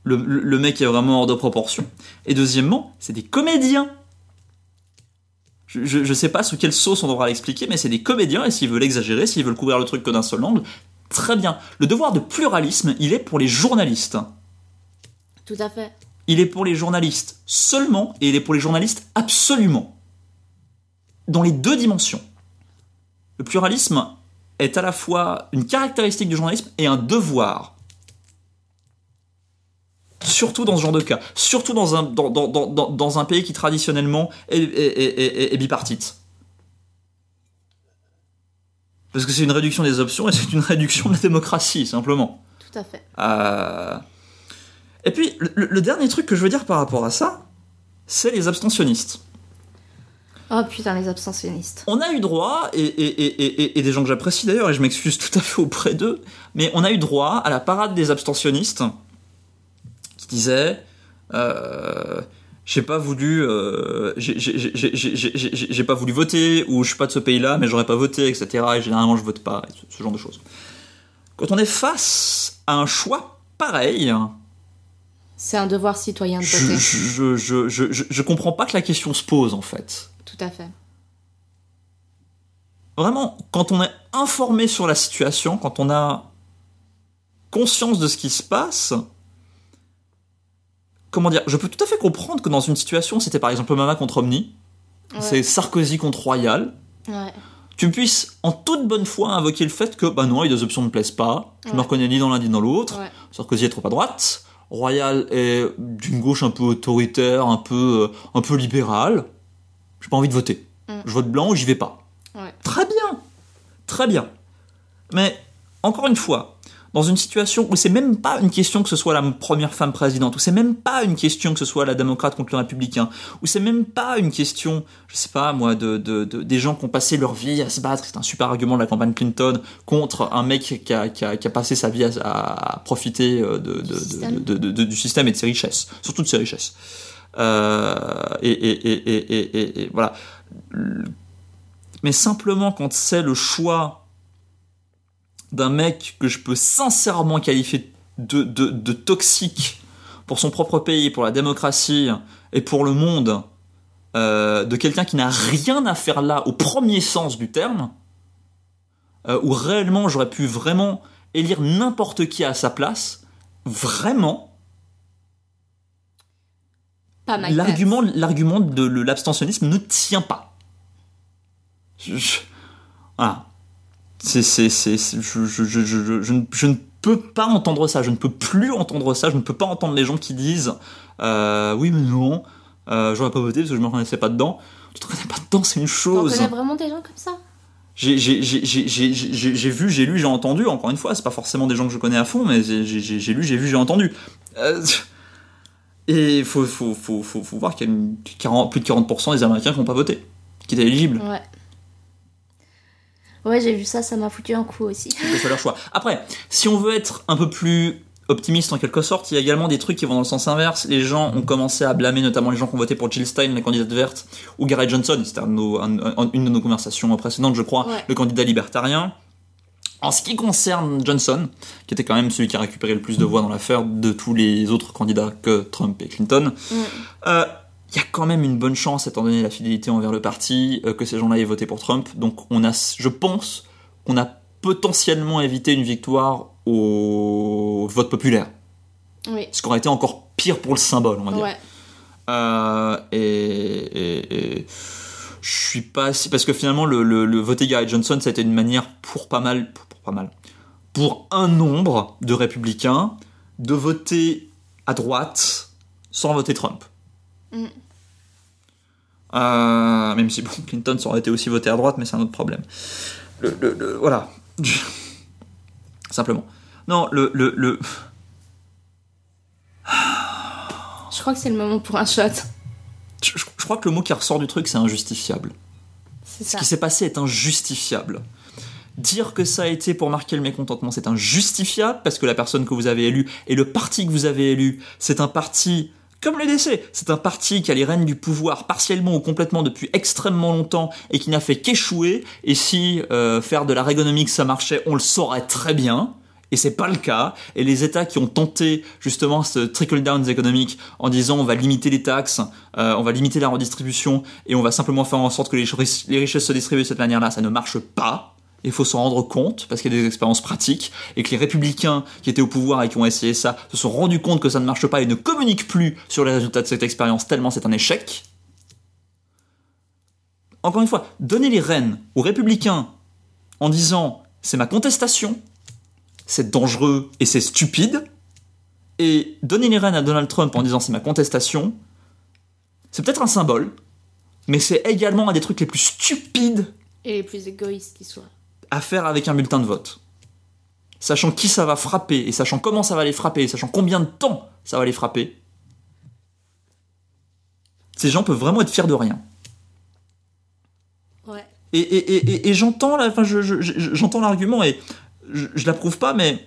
Le, le- le mec est vraiment hors de proportion. Et deuxièmement, c'est des comédiens. Je, je, je sais pas sous quelle sauce on devra l'expliquer, mais c'est des comédiens, et s'ils veulent exagérer, s'ils veulent couvrir le truc que d'un seul angle, très bien. Le devoir de pluralisme, il est pour les journalistes. Tout à fait. Il est pour les journalistes seulement et il est pour les journalistes absolument. Dans les deux dimensions. Le pluralisme est à la fois une caractéristique du journalisme et un devoir. Surtout dans ce genre de cas. Surtout dans un, dans, dans- dans- dans- un pays qui traditionnellement est, est- est- est- est bipartite. Parce que c'est une réduction des options et c'est une réduction de la démocratie, simplement. Tout à fait. Euh, Et puis, le, le dernier truc que je veux dire par rapport à ça, c'est les abstentionnistes. Oh putain, les abstentionnistes. On a eu droit, et, et, et, et- et des gens que j'apprécie d'ailleurs, et je m'excuse tout à fait auprès d'eux, mais on a eu droit à la parade des abstentionnistes qui disaient euh, j'ai pas voulu euh, j'ai- pas voulu voter ou je suis pas de ce pays-là mais j'aurais pas voté etc et généralement je vote pas et ce, ce genre de choses quand on est face à un choix pareil C'est un devoir citoyen de je, voter. je, je, je, je, je comprends pas que la question se pose en fait Tout à fait. vraiment, quand on est informé sur la situation, quand on a conscience de ce qui se passe, comment dire, je peux tout à fait comprendre que dans une situation, c'était par exemple Mama contre Omni, Ouais. c'est Sarkozy contre Royal, Ouais. tu puisses en toute bonne foi invoquer le fait que, bah non, les deux options ne me plaisent pas, je me Ouais. reconnais ni dans l'un ni dans l'autre. Sarkozy est trop à droite, Royal est d'une gauche un peu autoritaire, un peu, euh, un peu libérale, j'ai pas envie de voter. Mm. Je vote blanc ou j'y vais pas. Ouais. Très bien, très bien. Mais encore une fois, dans une situation où c'est même pas une question que ce soit la première femme présidente, où c'est même pas une question que ce soit la démocrate contre le républicain, où c'est même pas une question, je sais pas moi, de, de- de- des gens qui ont passé leur vie à se battre, c'est un super argument de la campagne Clinton, contre un mec qui a, qui a- qui a passé sa vie à, à profiter de, système. du système et de ses richesses, surtout de ses richesses. Euh, et, et- et- voilà. Mais simplement quand c'est le choix d'un mec que je peux sincèrement qualifier de, de, de toxique pour son propre pays, pour la démocratie et pour le monde, euh, de quelqu'un qui n'a rien à faire là au premier sens du terme, euh, où réellement j'aurais pu vraiment élire n'importe qui à sa place, vraiment, Pas l'argument, l'argument de l'abstentionnisme ne tient pas. Je, je- voilà. C'est, c'est, c'est, je, je, je, je, je- je ne, je ne peux pas entendre ça. Je ne peux plus entendre ça. Je ne peux pas entendre les gens qui disent euh, oui mais non, euh, j'aurais pas voté parce que je me reconnaissais pas dedans. Tu te reconnais pas dedans, c'est une chose. connaît vraiment des gens comme ça? J'ai, j'ai, j'ai, j'ai, j'ai, j'ai- j'ai vu, j'ai lu, j'ai entendu. Encore une fois, c'est pas forcément des gens que je connais à fond, mais j'ai, j'ai, j'ai- j'ai lu, j'ai vu, j'ai entendu. Euh, et il faut, faut, faut, faut, voir qu'il y a une- 40 plus de 40% des Américains qui n'ont pas voté, qui étaient éligibles. Ouais. Ouais, j'ai vu ça, ça m'a foutu un coup aussi. que ce soit leur choix. Après, si on veut être un peu plus optimiste en quelque sorte, il y a également des trucs qui vont dans le sens inverse. Les gens ont commencé à blâmer, notamment les gens qui ont voté pour Jill Stein, la candidate verte, ou Gary Johnson, c'était un une de nos conversations précédentes, je crois, Ouais. le candidat libertarien. En ce qui concerne Johnson, qui était quand même celui qui a récupéré le plus de voix dans l'affaire de tous les autres candidats que Trump et Clinton, Mm. euh, il y a quand même une bonne chance, étant donné la fidélité envers le parti, euh, que ces gens-là aient voté pour Trump. Donc on a, je pense qu'on a potentiellement évité une victoire au vote populaire. Oui. Ce qui aurait été encore pire pour le symbole, on va dire. Ouais. Euh, et, et- et je suis pas si parce que finalement le, le, le voter Gary Johnson ça a été une manière pour pas mal pour, pour pas mal pour un nombre de républicains de voter à droite sans voter Trump. Mm. Euh, même si bon, Clinton aurait été aussi voté à droite, mais c'est un autre problème. Le, le- le- voilà. Simplement. Non, le, le, le, Je crois que c'est le moment pour un shot. je crois que le mot qui ressort du truc, c'est injustifiable. C'est Ce qui s'est passé est injustifiable. Dire que ça a été pour marquer le mécontentement, c'est injustifiable parce que la personne que vous avez élue et le parti que vous avez élu, c'est un parti comme le DC, c'est un parti qui a les rênes du pouvoir partiellement ou complètement depuis extrêmement longtemps et qui n'a fait qu'échouer. Et si euh, faire de la régonomique ça marchait, on le saurait très bien. Et c'est pas le cas. Et les États qui ont tenté justement ce trickle down économique en disant on va limiter les taxes, euh, on va limiter la redistribution et on va simplement faire en sorte que les, les richesses se distribuent de cette manière-là, ça ne marche pas. il faut s'en rendre compte parce qu'il y a des expériences pratiques et que les républicains qui étaient au pouvoir et qui ont essayé ça se sont rendus compte que ça ne marche pas et ne communiquent plus sur les résultats de cette expérience tellement c'est un échec. Encore une fois, donner les rênes aux républicains en disant c'est ma contestation, c'est dangereux et c'est stupide, et donner les rênes à Donald Trump en disant c'est ma contestation, c'est peut-être un symbole, mais c'est également un des trucs les plus stupides Et les plus égoïstes qui soient. à faire avec un bulletin de vote. Sachant qui ça va frapper, et sachant comment ça va les frapper, et sachant combien de temps ça va les frapper, ces gens peuvent vraiment être fiers de rien. Ouais. Et, et, et, et- et j'entends la- enfin, je- je- je- j'entends l'argument et je, je l'approuve pas, mais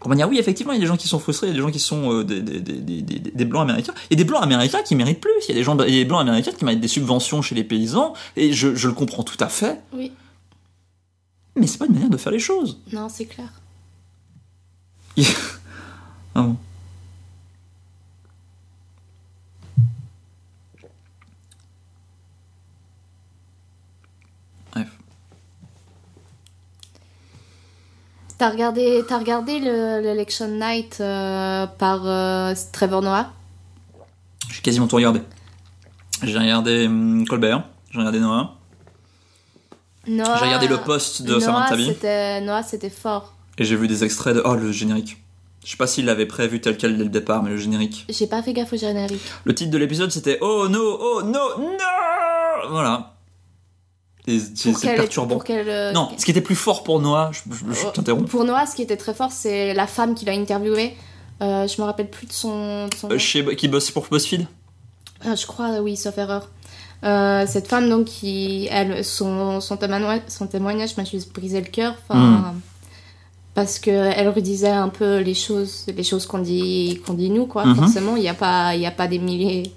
comment dire, oui, effectivement, il y a des gens qui sont frustrés, il y a des gens qui sont euh, des, des, des, des, des- des blancs américains, et des blancs américains qui méritent plus. Il y a des gens, il y a des blancs américains qui méritent des subventions chez les paysans, et je, je le comprends tout à fait, Oui. mais c'est pas une manière de faire les choses. Non, c'est clair. Ah bon. Bref. T'as regardé, t'as regardé le- l'Election Night euh, par euh, Trevor Noah? J'ai quasiment tout regardé. J'ai regardé hum, Colbert, j'ai regardé Noah, Noah. j'ai regardé le post de Noah, Samantha Noah, c'était fort. et j'ai vu des extraits de. Oh, le générique. Je sais pas s'il l'avait prévu tel quel dès le départ, mais le générique. J'ai pas fait gaffe au générique. Le titre de l'épisode c'était Oh no, oh no, no Voilà. Et c'est perturbant. pour euh, Non, ce qui était plus fort pour Noah, je, je- je Oh, t'interromps. Pour Noah, ce qui était très fort, c'est la femme qui l'a interviewé. Euh, je me rappelle plus de son, de son Euh, chez, qui bosse pour BuzzFeed Ah, je crois, oui, sauf erreur. Euh, cette femme, donc, qui, elle, son, son, témoignage, son témoignage m'a juste brisé le cœur. Hmm. Parce qu'elle redisait un peu les choses, les choses qu'on dit, qu'on dit nous, quoi. Mhm. Forcément, il n'y a pas, il y a pas des milliers,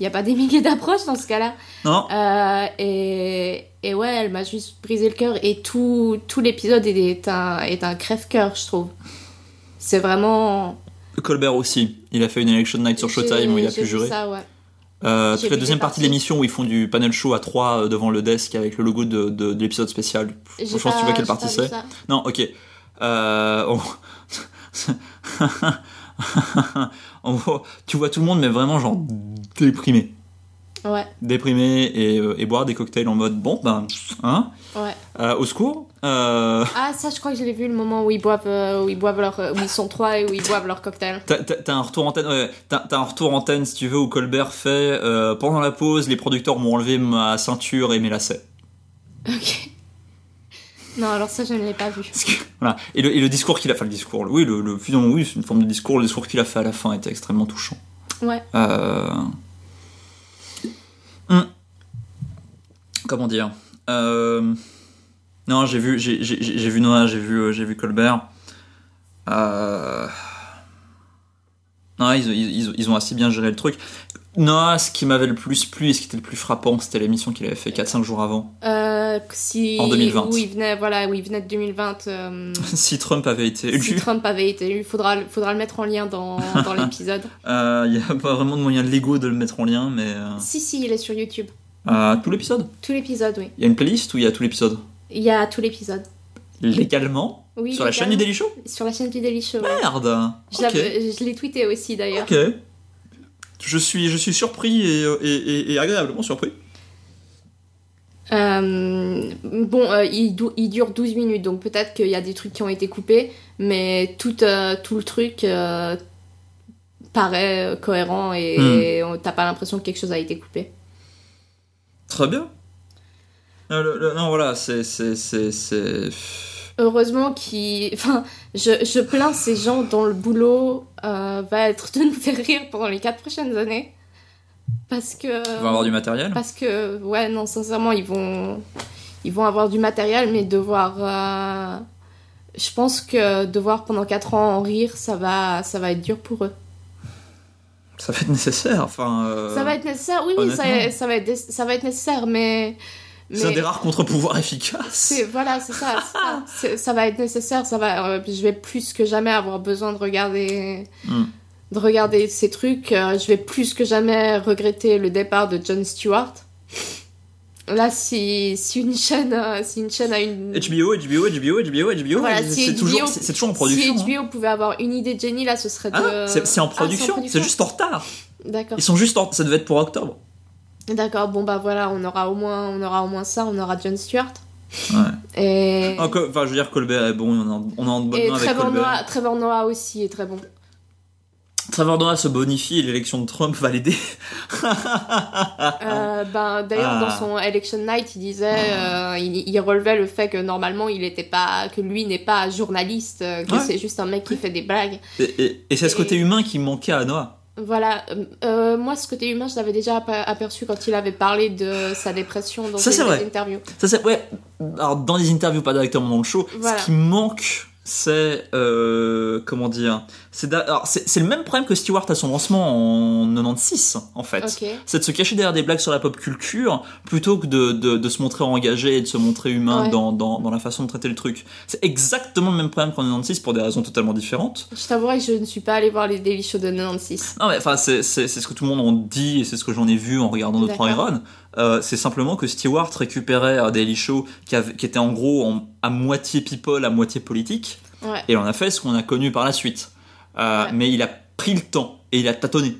il y a pas des milliers d'approches dans ce cas-là. Non Euh, et, et ouais, elle m'a juste brisé le cœur. Et tout, tout l'épisode est, un, est un crève-cœur, je trouve. C'est vraiment. Colbert aussi. Il a fait une election night sur Showtime où il a pu jurer. Ça, ouais. Euh, toute la deuxième partie de l'émission où ils font du panel show à trois euh, devant le desk avec le logo de, de- de l'épisode spécial. Je pense que tu vois quelle partie c'est. Non, ok. Euh, on- en gros, tu vois tout le monde, mais vraiment genre déprimé. Ouais, Déprimé et, euh, et boire des cocktails en mode bon, ben, hein, ouais. euh, au secours. Euh, Ah, ça, je crois que je l'ai vu le moment où ils boivent, où ils boivent leur, où ils sont trois et où ils boivent leur cocktail. T'as un retour antenne, ouais, t'as un retour antenne si tu veux où Colbert fait pendant la pause, les producteurs m'ont enlevé ma ceinture et mes lacets. Ok. Non, alors ça, je ne l'ai pas vu. Voilà. Et le, et le discours qu'il a fait, le discours, oui, le, le oui, c'est une forme de discours. Le discours qu'il a fait à la fin était extrêmement touchant. Ouais. Euh... hum. Comment dire Euh, Non, j'ai vu, j'ai vu Noah, j'ai vu, euh, j'ai vu Colbert. Euh... Non, ils, ils, ils- ils ont assez bien géré le truc. Noah, ce qui m'avait le plus plu et ce qui était le plus frappant, c'était l'émission qu'il avait fait 4-5 jours avant. Euh, si, En 2020. Où il venait, voilà, où il venait de 2020. euh, si Trump avait été élu, si Trump avait été élu, faudra, faudra le mettre en lien dans, dans l'épisode. euh, il n'y a pas vraiment de moyen légaux de le mettre en lien, mais... euh, Si, si, il est sur YouTube. euh, tout l'épisode Tout l'épisode, oui. Il y a une playlist ou il y a tout l'épisode? Il y a tout l'épisode. Légalement? Oui, Sur la chaîne du. Daily Show? Sur la chaîne du Daily Show. ouais. Merde l'avais- je l'ai tweeté aussi d'ailleurs. Ok. Je suis, je suis surpris et, et, et- et agréablement surpris. Euh, bon, euh, il, il dure 12 minutes, donc peut-être qu'il y a des trucs qui ont été coupés, mais tout, euh, tout le truc euh, paraît cohérent et, Hmm. t'as pas l'impression que quelque chose a été coupé. Très bien. Le- le- non, voilà, c'est. Heureusement qu'il... Enfin, je, je plains ces gens dont le boulot va être de nous faire rire pendant les 4 prochaines années. Parce que... On va avoir du matériel? Parce que, ouais, non, sincèrement, ils vont, ils vont avoir du matériel, mais devoir. euh, Je pense que devoir pendant 4 ans en rire, ça va, ça va être dur pour eux. Ça va être nécessaire. Enfin, euh, Ça va être nécessaire, oui, oui, ça, ça, va être, ça va être nécessaire, mais. C'est un des rares contre-pouvoirs efficaces. Voilà, c'est ça, ça. Ça va être nécessaire, ça va, euh, je vais plus que jamais avoir besoin de regarder, Hmm. De regarder ces trucs. euh, je vais plus que jamais regretter le départ de Jon Stewart. Là, si, si une chaîne, euh, si une chaîne a une. HBO, HBO, HBO, HBO, HBO, Voilà, c'est si toujours, HBO c'est c'est toujours en production. Si hein. HBO pouvait avoir une idée de génie, là, ce serait de. Ah, c'est c'est en Ah, production, c'est juste en retard. D'accord. Ils sont juste en... Ça devait être pour octobre. D'accord. Bon bah voilà, on aura au moins, on aura au moins ça. On aura Jon Stewart. Ouais. Et. Ah, Enfin, je veux dire, Colbert est bon, on est en, on est en bonne Et main avec Trevor Colbert. Noah, Trevor Noah aussi est très bon. Trevor Noah se bonifie et l'élection de Trump va l'aider. Euh, ben, D'ailleurs, Ah. dans son Election Night, il disait, euh, il, il relevait le fait que normalement, il était pas, que lui n'est pas journaliste, euh, que Ouais. c'est juste un mec qui fait des blagues. Et, et- et c'est ce Et- côté humain qui manquait à Noah. Voilà. Euh, moi, ce côté humain, je l'avais déjà aper- aperçu quand il avait parlé de sa dépression dans des interviews. Ça, c'est, ouais. Alors, dans les interviews, pas directement dans le show, Voilà. ce qui manque, c'est, euh, comment dire, c'est, le même problème que Stewart à son lancement en 96, en fait. C'est de se cacher derrière des blagues sur la pop culture plutôt que de, de, de se montrer engagé et de se montrer humain Ouais. dans, dans, dans la façon de traiter le truc. C'est exactement le même problème qu'en 96 pour des raisons totalement différentes. Je t'avouerai que je ne suis pas allée voir les Daily Show de 96. Non mais enfin c'est, ce que tout le monde en dit et c'est ce que j'en ai vu en regardant d'autres. Iron. Euh, c'est simplement que Stewart récupérait un Daily Show qui, avait- qui était en gros en- à moitié people, à moitié politique Ouais. et en a fait ce qu'on a connu par la suite. Euh, Ouais. Mais il a pris le temps et il a tâtonné.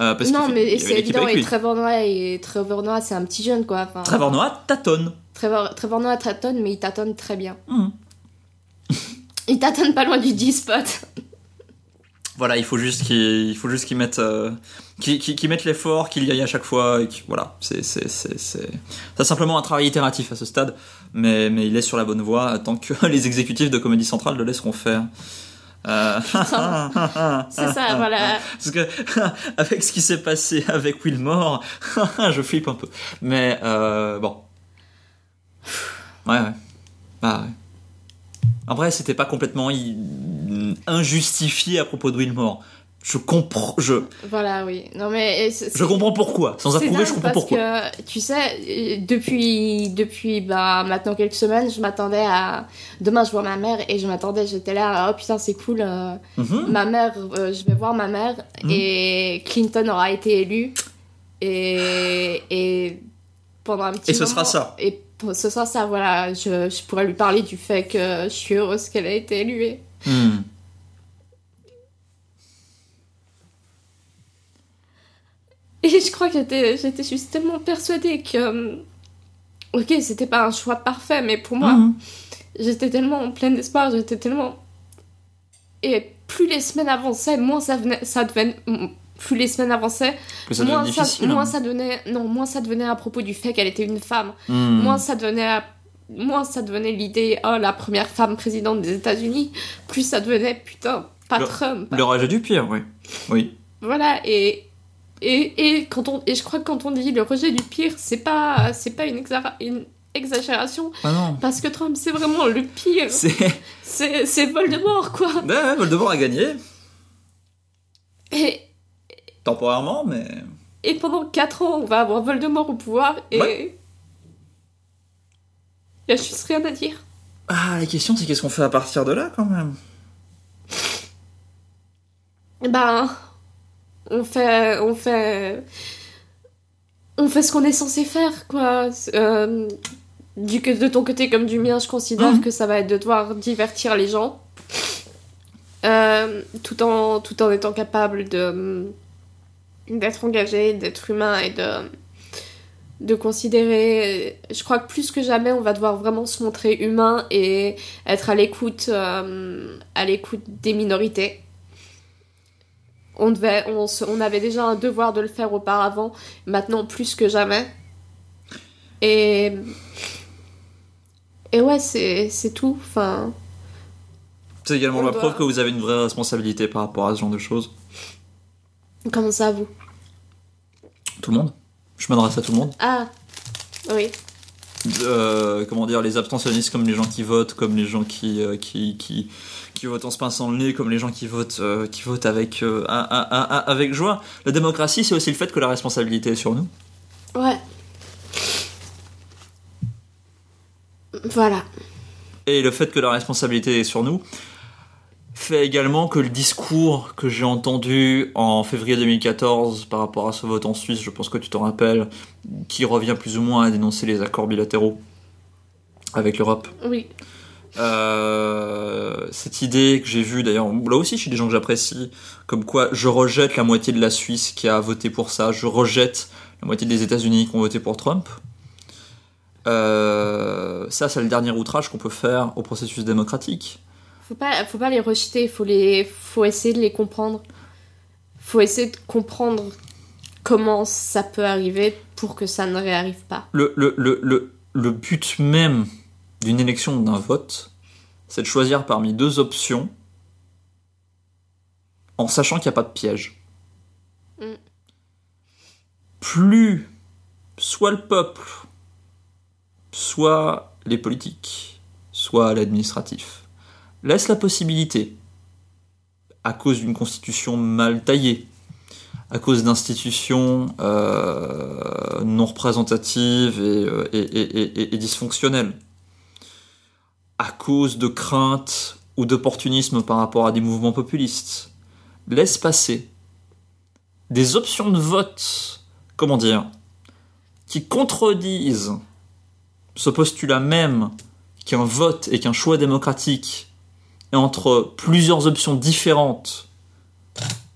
Euh, parce non, qu'il mais c'est évident. Et. Trevor Noah, et Trevor Noah, c'est un petit jeune, quoi. Enfin, Trevor Noah tâtonne. Trevor, Trevor Noah tâtonne, mais il tâtonne très bien. Mhm. Il tâtonne pas loin du G-spot. Voilà, il faut juste qu'ils, il faut juste euh, qu'ils mettent l'effort, qu'il y aille à chaque fois. Et voilà, c'est, simplement un travail itératif à ce stade, mais, mais il est sur la bonne voie tant que les exécutifs de Comédie Centrale le laisseront faire. Euh, C'est ça, voilà. Parce que avec ce qui s'est passé avec Wilmore, je flippe un peu. Mais euh, bon, ouais, ouais, bah ouais. Après, c'était pas complètement injustifié à propos de Wilmore. Je comprends, je, Voilà, oui. Non, mais. je comprends pourquoi. Sans approuver, je comprends parce pourquoi. que, tu sais, depuis, depuis bah, maintenant quelques semaines, je m'attendais à. Demain, je vois ma mère et je m'attendais, j'étais là, oh putain, c'est cool. euh, Mhm. Ma mère, euh, je vais voir ma mère Mhm. et Clinton aura été élu. Et, et pendant un petit Et ce moment- sera ça. Et ce sera ça, voilà. Je, je pourrais lui parler du fait que je suis heureuse qu'elle ait été élue. et- Et je crois que j'étais, j'étais juste tellement persuadée que. euh, Ok, c'était pas un choix parfait, mais pour moi, Mhm. j'étais tellement en plein espoir, j'étais tellement. Et plus les semaines avançaient, moins ça, venait, ça devenait. Plus les semaines avançaient, ça moins, ça, difficile. moins hein. ça devenait. Non, moins ça devenait à propos du fait qu'elle était une femme. Hmm. Moins ça devenait. à- Moins ça devenait l'idée, oh, la première femme présidente des États-Unis. Plus ça devenait, putain, pas Le- Trump. Le rejet du pire, oui. Oui. Voilà, et, et, et, quand on, et je crois que quand on dit le rejet du pire, c'est pas, c'est pas une, exa- une exagération, Ah non. parce que Trump, c'est vraiment le pire. C'est. Voldemort, quoi. Ouais, ouais, Voldemort a gagné. Et, Temporairement, mais. et pendant 4 ans, on va avoir Voldemort au pouvoir, et. Ouais. Y a juste rien à dire. Ah, la question, c'est qu'est-ce qu'on fait à partir de là, quand même? Ben. On fait. On fait. On fait ce qu'on est censé faire, quoi. Euh, du, de ton côté comme du mien, je considère Mhm. que ça va être de devoir divertir les gens. Euh, tout, en, tout en étant capable de d'être engagé, d'être humain et de, de considérer. Je crois que plus que jamais, on va devoir vraiment se montrer humain et être à l'écoute euh, à l'écoute des minorités. On, devait, on, se- on avait déjà un devoir de le faire auparavant, maintenant plus que jamais. Et. Et ouais, c'est c'est tout. Enfin. C'est également On la doit- preuve que vous avez une vraie responsabilité par rapport à ce genre de choses. Comment ça, vous? Tout le monde? Je m'adresse à tout le monde? Ah, oui. Euh, comment dire, les abstentionnistes comme les gens qui votent, comme les gens qui, euh, qui, qui, qui votent en se pinçant le nez, comme les gens qui votent, euh, qui votent avec, avec joie. La démocratie, c'est aussi le fait que la responsabilité est sur nous. Ouais. Voilà. Et le fait que la responsabilité est sur nous fait également que le discours que j'ai entendu en février 2014 par rapport à ce vote en Suisse, je pense que tu t'en rappelles, qui revient plus ou moins à dénoncer les accords bilatéraux avec l'Europe. Oui. Euh, cette idée que j'ai vue d'ailleurs là aussi chez des gens que j'apprécie, comme quoi je rejette la moitié de la Suisse qui a voté pour ça, je rejette la moitié des États-Unis qui ont voté pour Trump. Euh, ça, c'est le dernier outrage qu'on peut faire au processus démocratique. Faut pas, faut pas les rejeter, faut les, faut essayer de les comprendre. Faut essayer de comprendre comment ça peut arriver pour que ça ne réarrive pas. Le, le, le, le, le but même d'une élection ou d'un vote, c'est de choisir parmi deux options en sachant qu'il n'y a pas de piège. Mm. Plus soit le peuple, soit les politiques, soit l'administratif, laisse la possibilité, à cause d'une constitution mal taillée, à cause d'institutions euh, non représentatives et, euh, et- et dysfonctionnelles, à cause de craintes ou d'opportunisme par rapport à des mouvements populistes, laisse passer des options de vote, comment dire, qui contredisent ce postulat même qu'un vote et qu'un choix démocratique est entre plusieurs options différentes,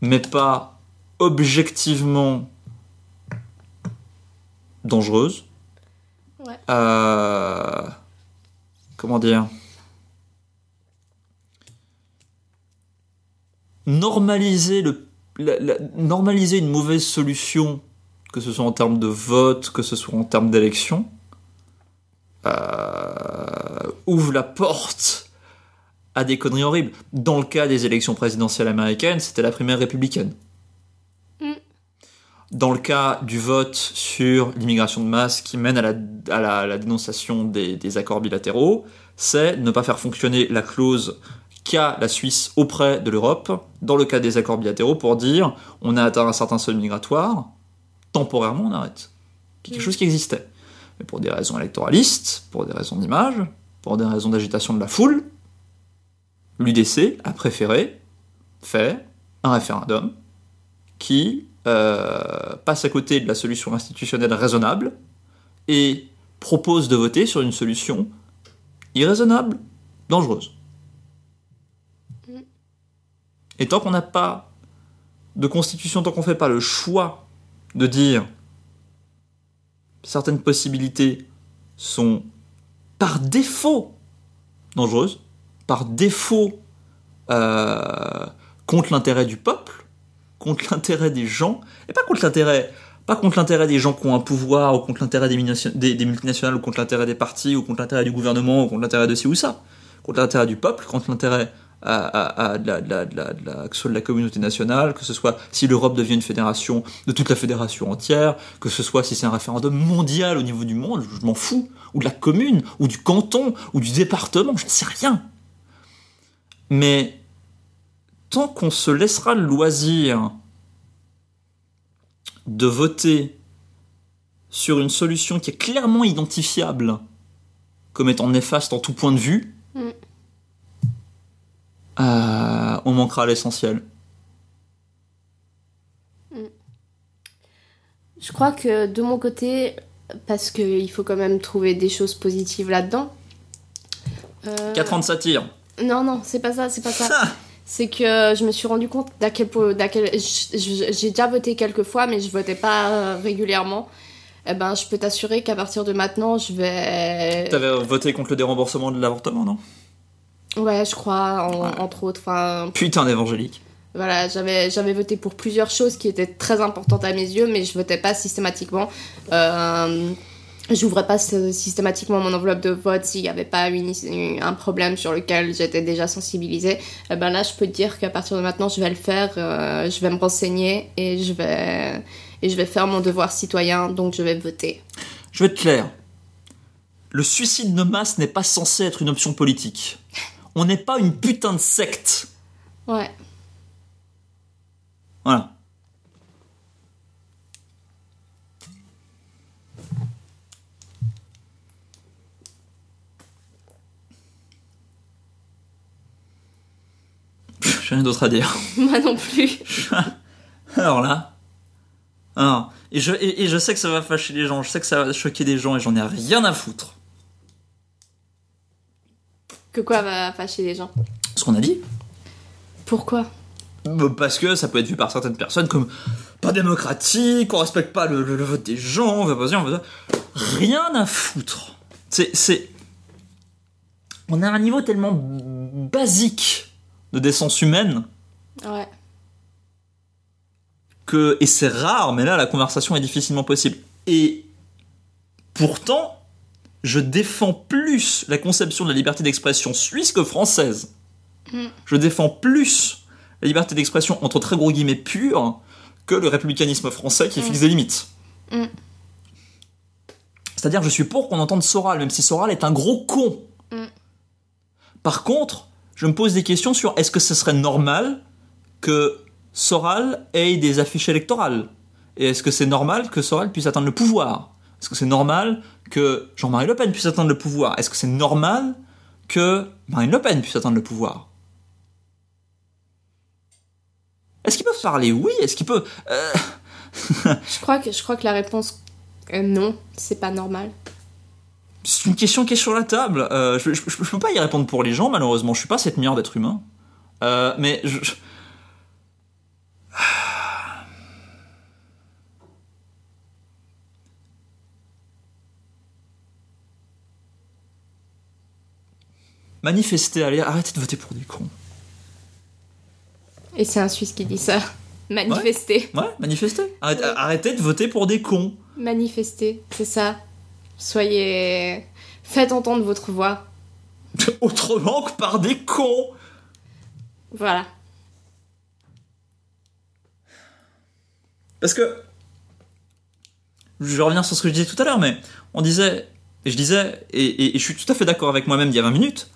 mais pas objectivement dangereuses. Ouais. Euh, comment dire normaliser le la- la- normaliser une mauvaise solution que ce soit en termes de vote que ce soit en termes d'élection euh, ouvre la porte à des conneries horribles dans le cas des élections présidentielles américaines c'était la primaire républicaine Mm. dans le cas du vote sur l'immigration de masse qui mène à la, à la, à la dénonciation des, des accords bilatéraux, c'est ne pas faire fonctionner la clause qu'a la Suisse auprès de l'Europe, dans le cas des accords bilatéraux, pour dire on a atteint un certain seuil migratoire, temporairement on arrête. C'est quelque Mm. chose qui existait. Mais pour des raisons électoralistes, pour des raisons d'image, pour des raisons d'agitation de la foule, l'UDC a préféré faire un référendum qui euh, passe à côté de la solution institutionnelle raisonnable et propose de voter sur une solution irraisonnable, dangereuse. Mm. Et tant qu'on n'a pas de constitution, tant qu'on ne fait pas le choix de dire certaines possibilités sont par défaut dangereuses, par défaut euh, contre l'intérêt du peuple, contre l'intérêt des gens, et pas contre l'intérêt, pas contre l'intérêt des gens qui ont un pouvoir, ou contre l'intérêt des, multinationales, ou contre l'intérêt des partis, ou contre l'intérêt du gouvernement, ou contre l'intérêt de ci ou ça, contre l'intérêt du peuple, contre l'intérêt que ce soit de la communauté nationale, que ce soit si l'Europe devient une fédération de toute la fédération entière, que ce soit si c'est un référendum mondial au niveau du monde, je m'en fous, ou de la commune, ou du canton, ou du département, j'en sais rien. Mais tant qu'on se laissera le loisir de voter sur une solution qui est clairement identifiable comme étant néfaste en tout point de vue, Mm. euh, on manquera à l'essentiel. Je crois que de mon côté, parce qu'il faut quand même trouver des choses positives là-dedans. euh, 4 ans de satire. Non, non, c'est pas ça, c'est pas ça. c'est que je me suis rendu compte d'à quel point. quel- J'ai déjà voté quelques fois, mais je votais pas euh, régulièrement. Eh ben, je peux t'assurer qu'à partir de maintenant, je vais. T'avais voté contre le déremboursement de l'avortement, non? Ouais, je crois, en- Ouais. entre autres. Enfin, Putain d'évangélique. Voilà, j'avais j'avais voté pour plusieurs choses qui étaient très importantes à mes yeux, mais je votais pas systématiquement. Euh, J'ouvrais pas sy- systématiquement mon enveloppe de vote s'il n'y avait pas une, un problème sur lequel j'étais déjà sensibilisée. Eh ben là, je peux te dire qu'à partir de maintenant, je vais le faire, euh, je vais me renseigner et je vais et je vais faire mon devoir citoyen, donc je vais voter. Je vais être clair. Le suicide de masse n'est pas censé être une option politique. On n'est pas une putain de secte. Ouais. Voilà. J'ai rien d'autre à dire. Moi non plus. Alors là. Alors, et, je, et, et je sais que ça va fâcher les gens, je sais que ça va choquer des gens et j'en ai rien à foutre. Que quoi va fâcher les gens? Ce qu'on a dit. Pourquoi? Bah, Parce que ça peut être vu par certaines personnes comme pas démocratique, on respecte pas le, le- le vote des gens, on va pas dire, on va dire. Rien à foutre. C'est. On a un niveau tellement basique de décence humaine Ouais. que. Et c'est rare, mais là la conversation est difficilement possible. Et pourtant, je défends plus la conception de la liberté d'expression suisse que française. Mm. Je défends plus la liberté d'expression entre très gros guillemets pure que le républicanisme français qui Mm. fixe des limites. Mm. C'est-à-dire, je suis pour qu'on entende Soral, même si Soral est un gros con. Par contre, je me pose des questions sur est-ce que ce serait normal que Soral ait des affiches électorales Et est-ce que c'est normal que Soral puisse atteindre le pouvoir? Est-ce que c'est normal que Jean-Marie Le Pen puisse atteindre le pouvoir? Est-ce que c'est normal que Marine Le Pen puisse atteindre le pouvoir? Est-ce qu'ils peuvent parler? Oui. Est-ce qu'ils peuvent euh, Je crois que, la réponse non, c'est pas normal. C'est une question qui est sur la table. Euh, je, je, je peux pas y répondre pour les gens, malheureusement. Je suis pas cette milliard d'êtres humains. Euh, mais je, Manifester, allez, arrêtez de voter pour des cons. Et c'est un Suisse qui dit ça. Manifester. Ouais, manifester. Arrêtez, arrêtez de voter pour des cons. Manifester, c'est ça. Soyez. Faites entendre votre voix. Autrement que par des cons. Voilà. Parce que. Je reviens sur ce que je disais tout à l'heure, mais on disait. Et je disais, et, et- et je suis tout à fait d'accord avec moi-même d'il y a 20 minutes,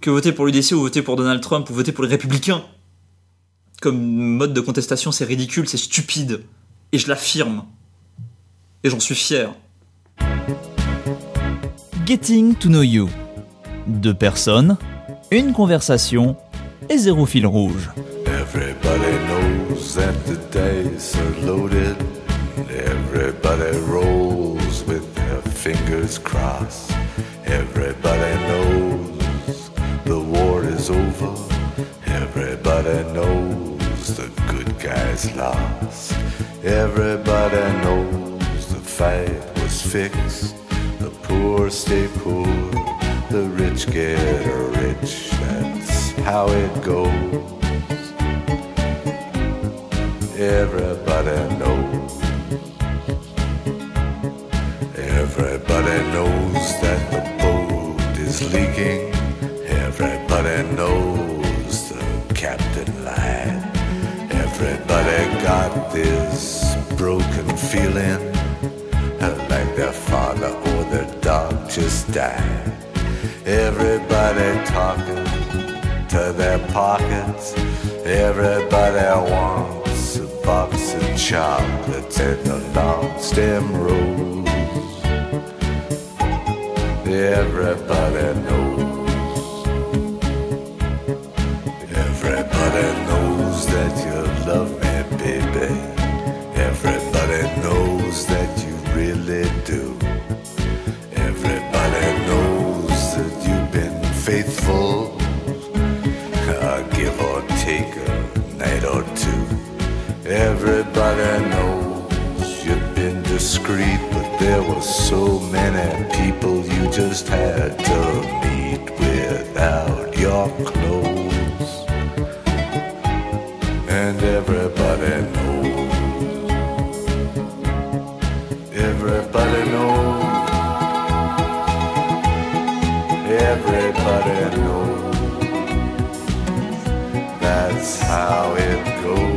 que voter pour l'UDC ou voter pour Donald Trump ou voter pour les Républicains, comme mode de contestation, c'est ridicule, c'est stupide. Et je l'affirme. Et j'en suis fier. Getting to know you. Deux personnes, une conversation et zéro fil rouge. Everybody knows that the dice are loaded. Everybody rolls with their fingers crossed. Everybody knows the war is over. Everybody knows the good guys lost. Everybody knows the fight was fixed. The poor stay poor. The rich get rich. That's how it goes. Everybody knows. Everybody knows that the boat is leaking. Everybody knows the captain lied. Everybody got this broken feeling like their father just died. Everybody talking to their pockets. Everybody wants a box of chocolates and a long stem rose. Everybody knows. Everybody knows you've been discreet, but there were so many people you just had to meet without your clothes. And everybody knows. Everybody knows. Everybody knows. That's how it goes.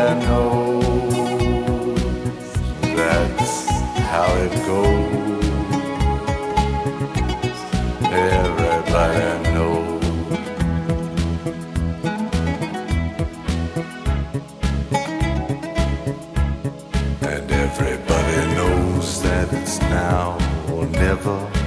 knows that's how it goes. Everybody knows. And everybody knows that it's now or never.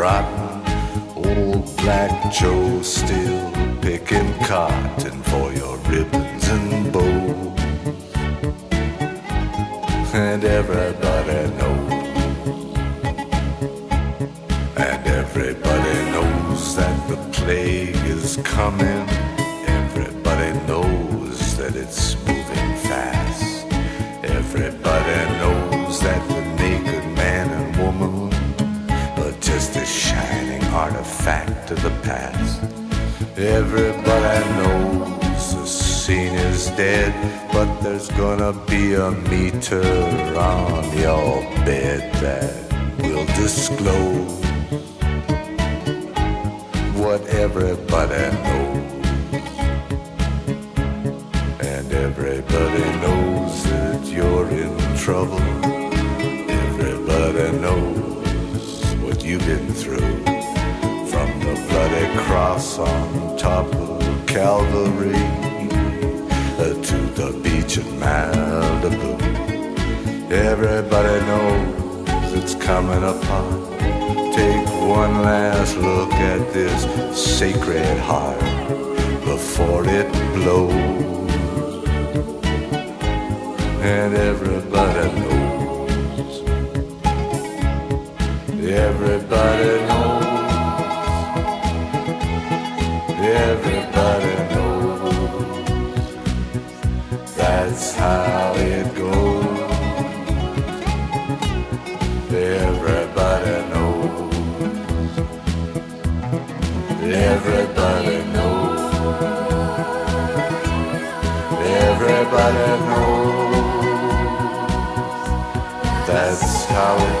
Rotten. Old Black Joe still picking cotton a meter on your bed that will disclose what everybody knows. And everybody knows that you're in trouble. Everybody knows what you've been through. From the bloody cross on top of Calvary uh, to the beach in Malibu. Everybody knows it's coming upon. Take one last look at this sacred heart before it blows. And everybody knows. Everybody knows. Everybody knows. That's how it goes. Everybody knows. That's how it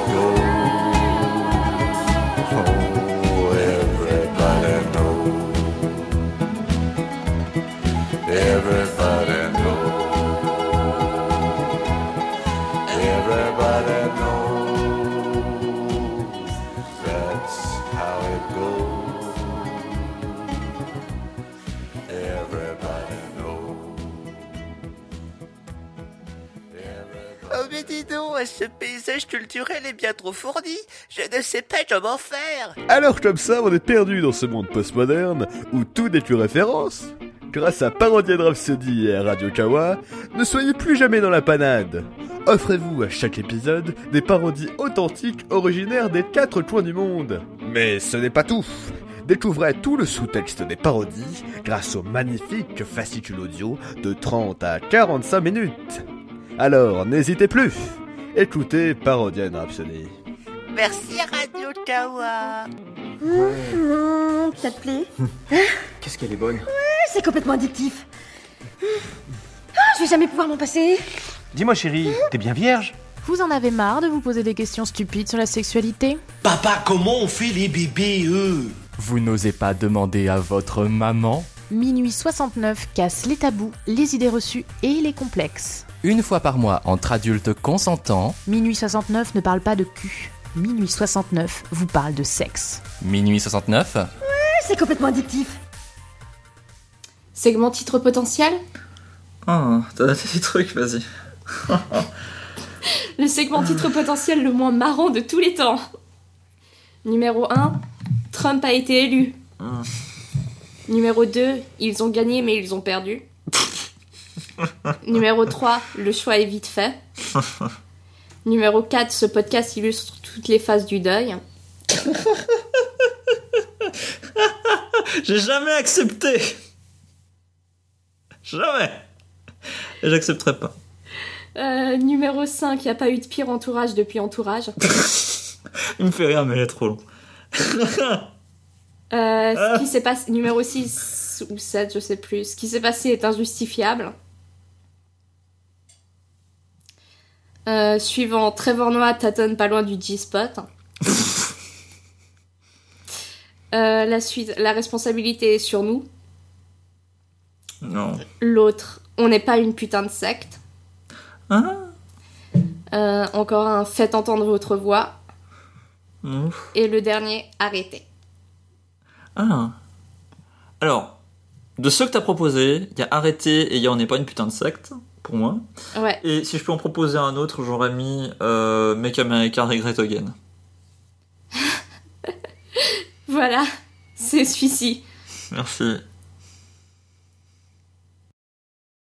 dis ce paysage culturel est bien trop fourni. Je ne sais pas comment faire. Alors comme ça, on est perdu dans ce monde postmoderne où tout n'est plus référence. Grâce à Parodian Rhapsody et à Radio Kawa, ne soyez plus jamais dans la panade. Offrez-vous à chaque épisode des parodies authentiques originaires des quatre coins du monde. Mais ce n'est pas tout. Découvrez tout le sous-texte des parodies grâce au magnifique fascicule audio de 30 à 45 minutes. Alors n'hésitez plus. Écoutez Parodian Rhapsody. Merci Radio Kawa. Mmh, ça te plaît Qu'est-ce qu'elle est bonne C'est complètement addictif. Ah, je vais jamais pouvoir m'en passer. Dis-moi chérie, t'es bien vierge? Vous en avez marre de vous poser des questions stupides sur la sexualité? Papa, comment on fait les bébés, eux? Vous n'osez pas demander à votre maman Minuit 69 casse les tabous, les idées reçues et les complexes. Une fois par mois entre adultes consentants, Minuit 69 ne parle pas de cul. Minuit 69 vous parle de sexe. minuit 69, C'est complètement addictif. Segment titre potentiel Ah, t'as noté des trucs, vas-y. Le segment titre potentiel le moins marrant de tous les temps. Numéro 1, Trump a été élu. Numéro 2, ils ont gagné mais ils ont perdu. Numéro 3, le choix est vite fait. Numéro 4, ce podcast illustre toutes les phases du deuil. J'ai jamais accepté. Jamais. Et j'accepterai pas. Euh, numéro 5, il n'y a pas eu de pire entourage depuis entourage. Il me fait rire, mais il est trop long. Euh, ce qui s'est passé, numéro 6 ou 7, je sais plus. Ce qui s'est passé est injustifiable. Euh, suivant, Trevor Noah tâtonne pas loin du G-spot. Euh, la suite, la responsabilité est sur nous. Non. L'autre, on n'est pas une putain de secte. Ah. Euh, encore un, faites entendre votre voix. Ouf. Et le dernier, arrêtez. Ah. Alors, de ceux que t'as proposé, il y a Arrêté et il y a On n'est pas une putain de secte, pour moi. Ouais. Et si je peux en proposer un autre, j'aurais mis euh, Make America Regret Again. Voilà, c'est celui-ci. Merci.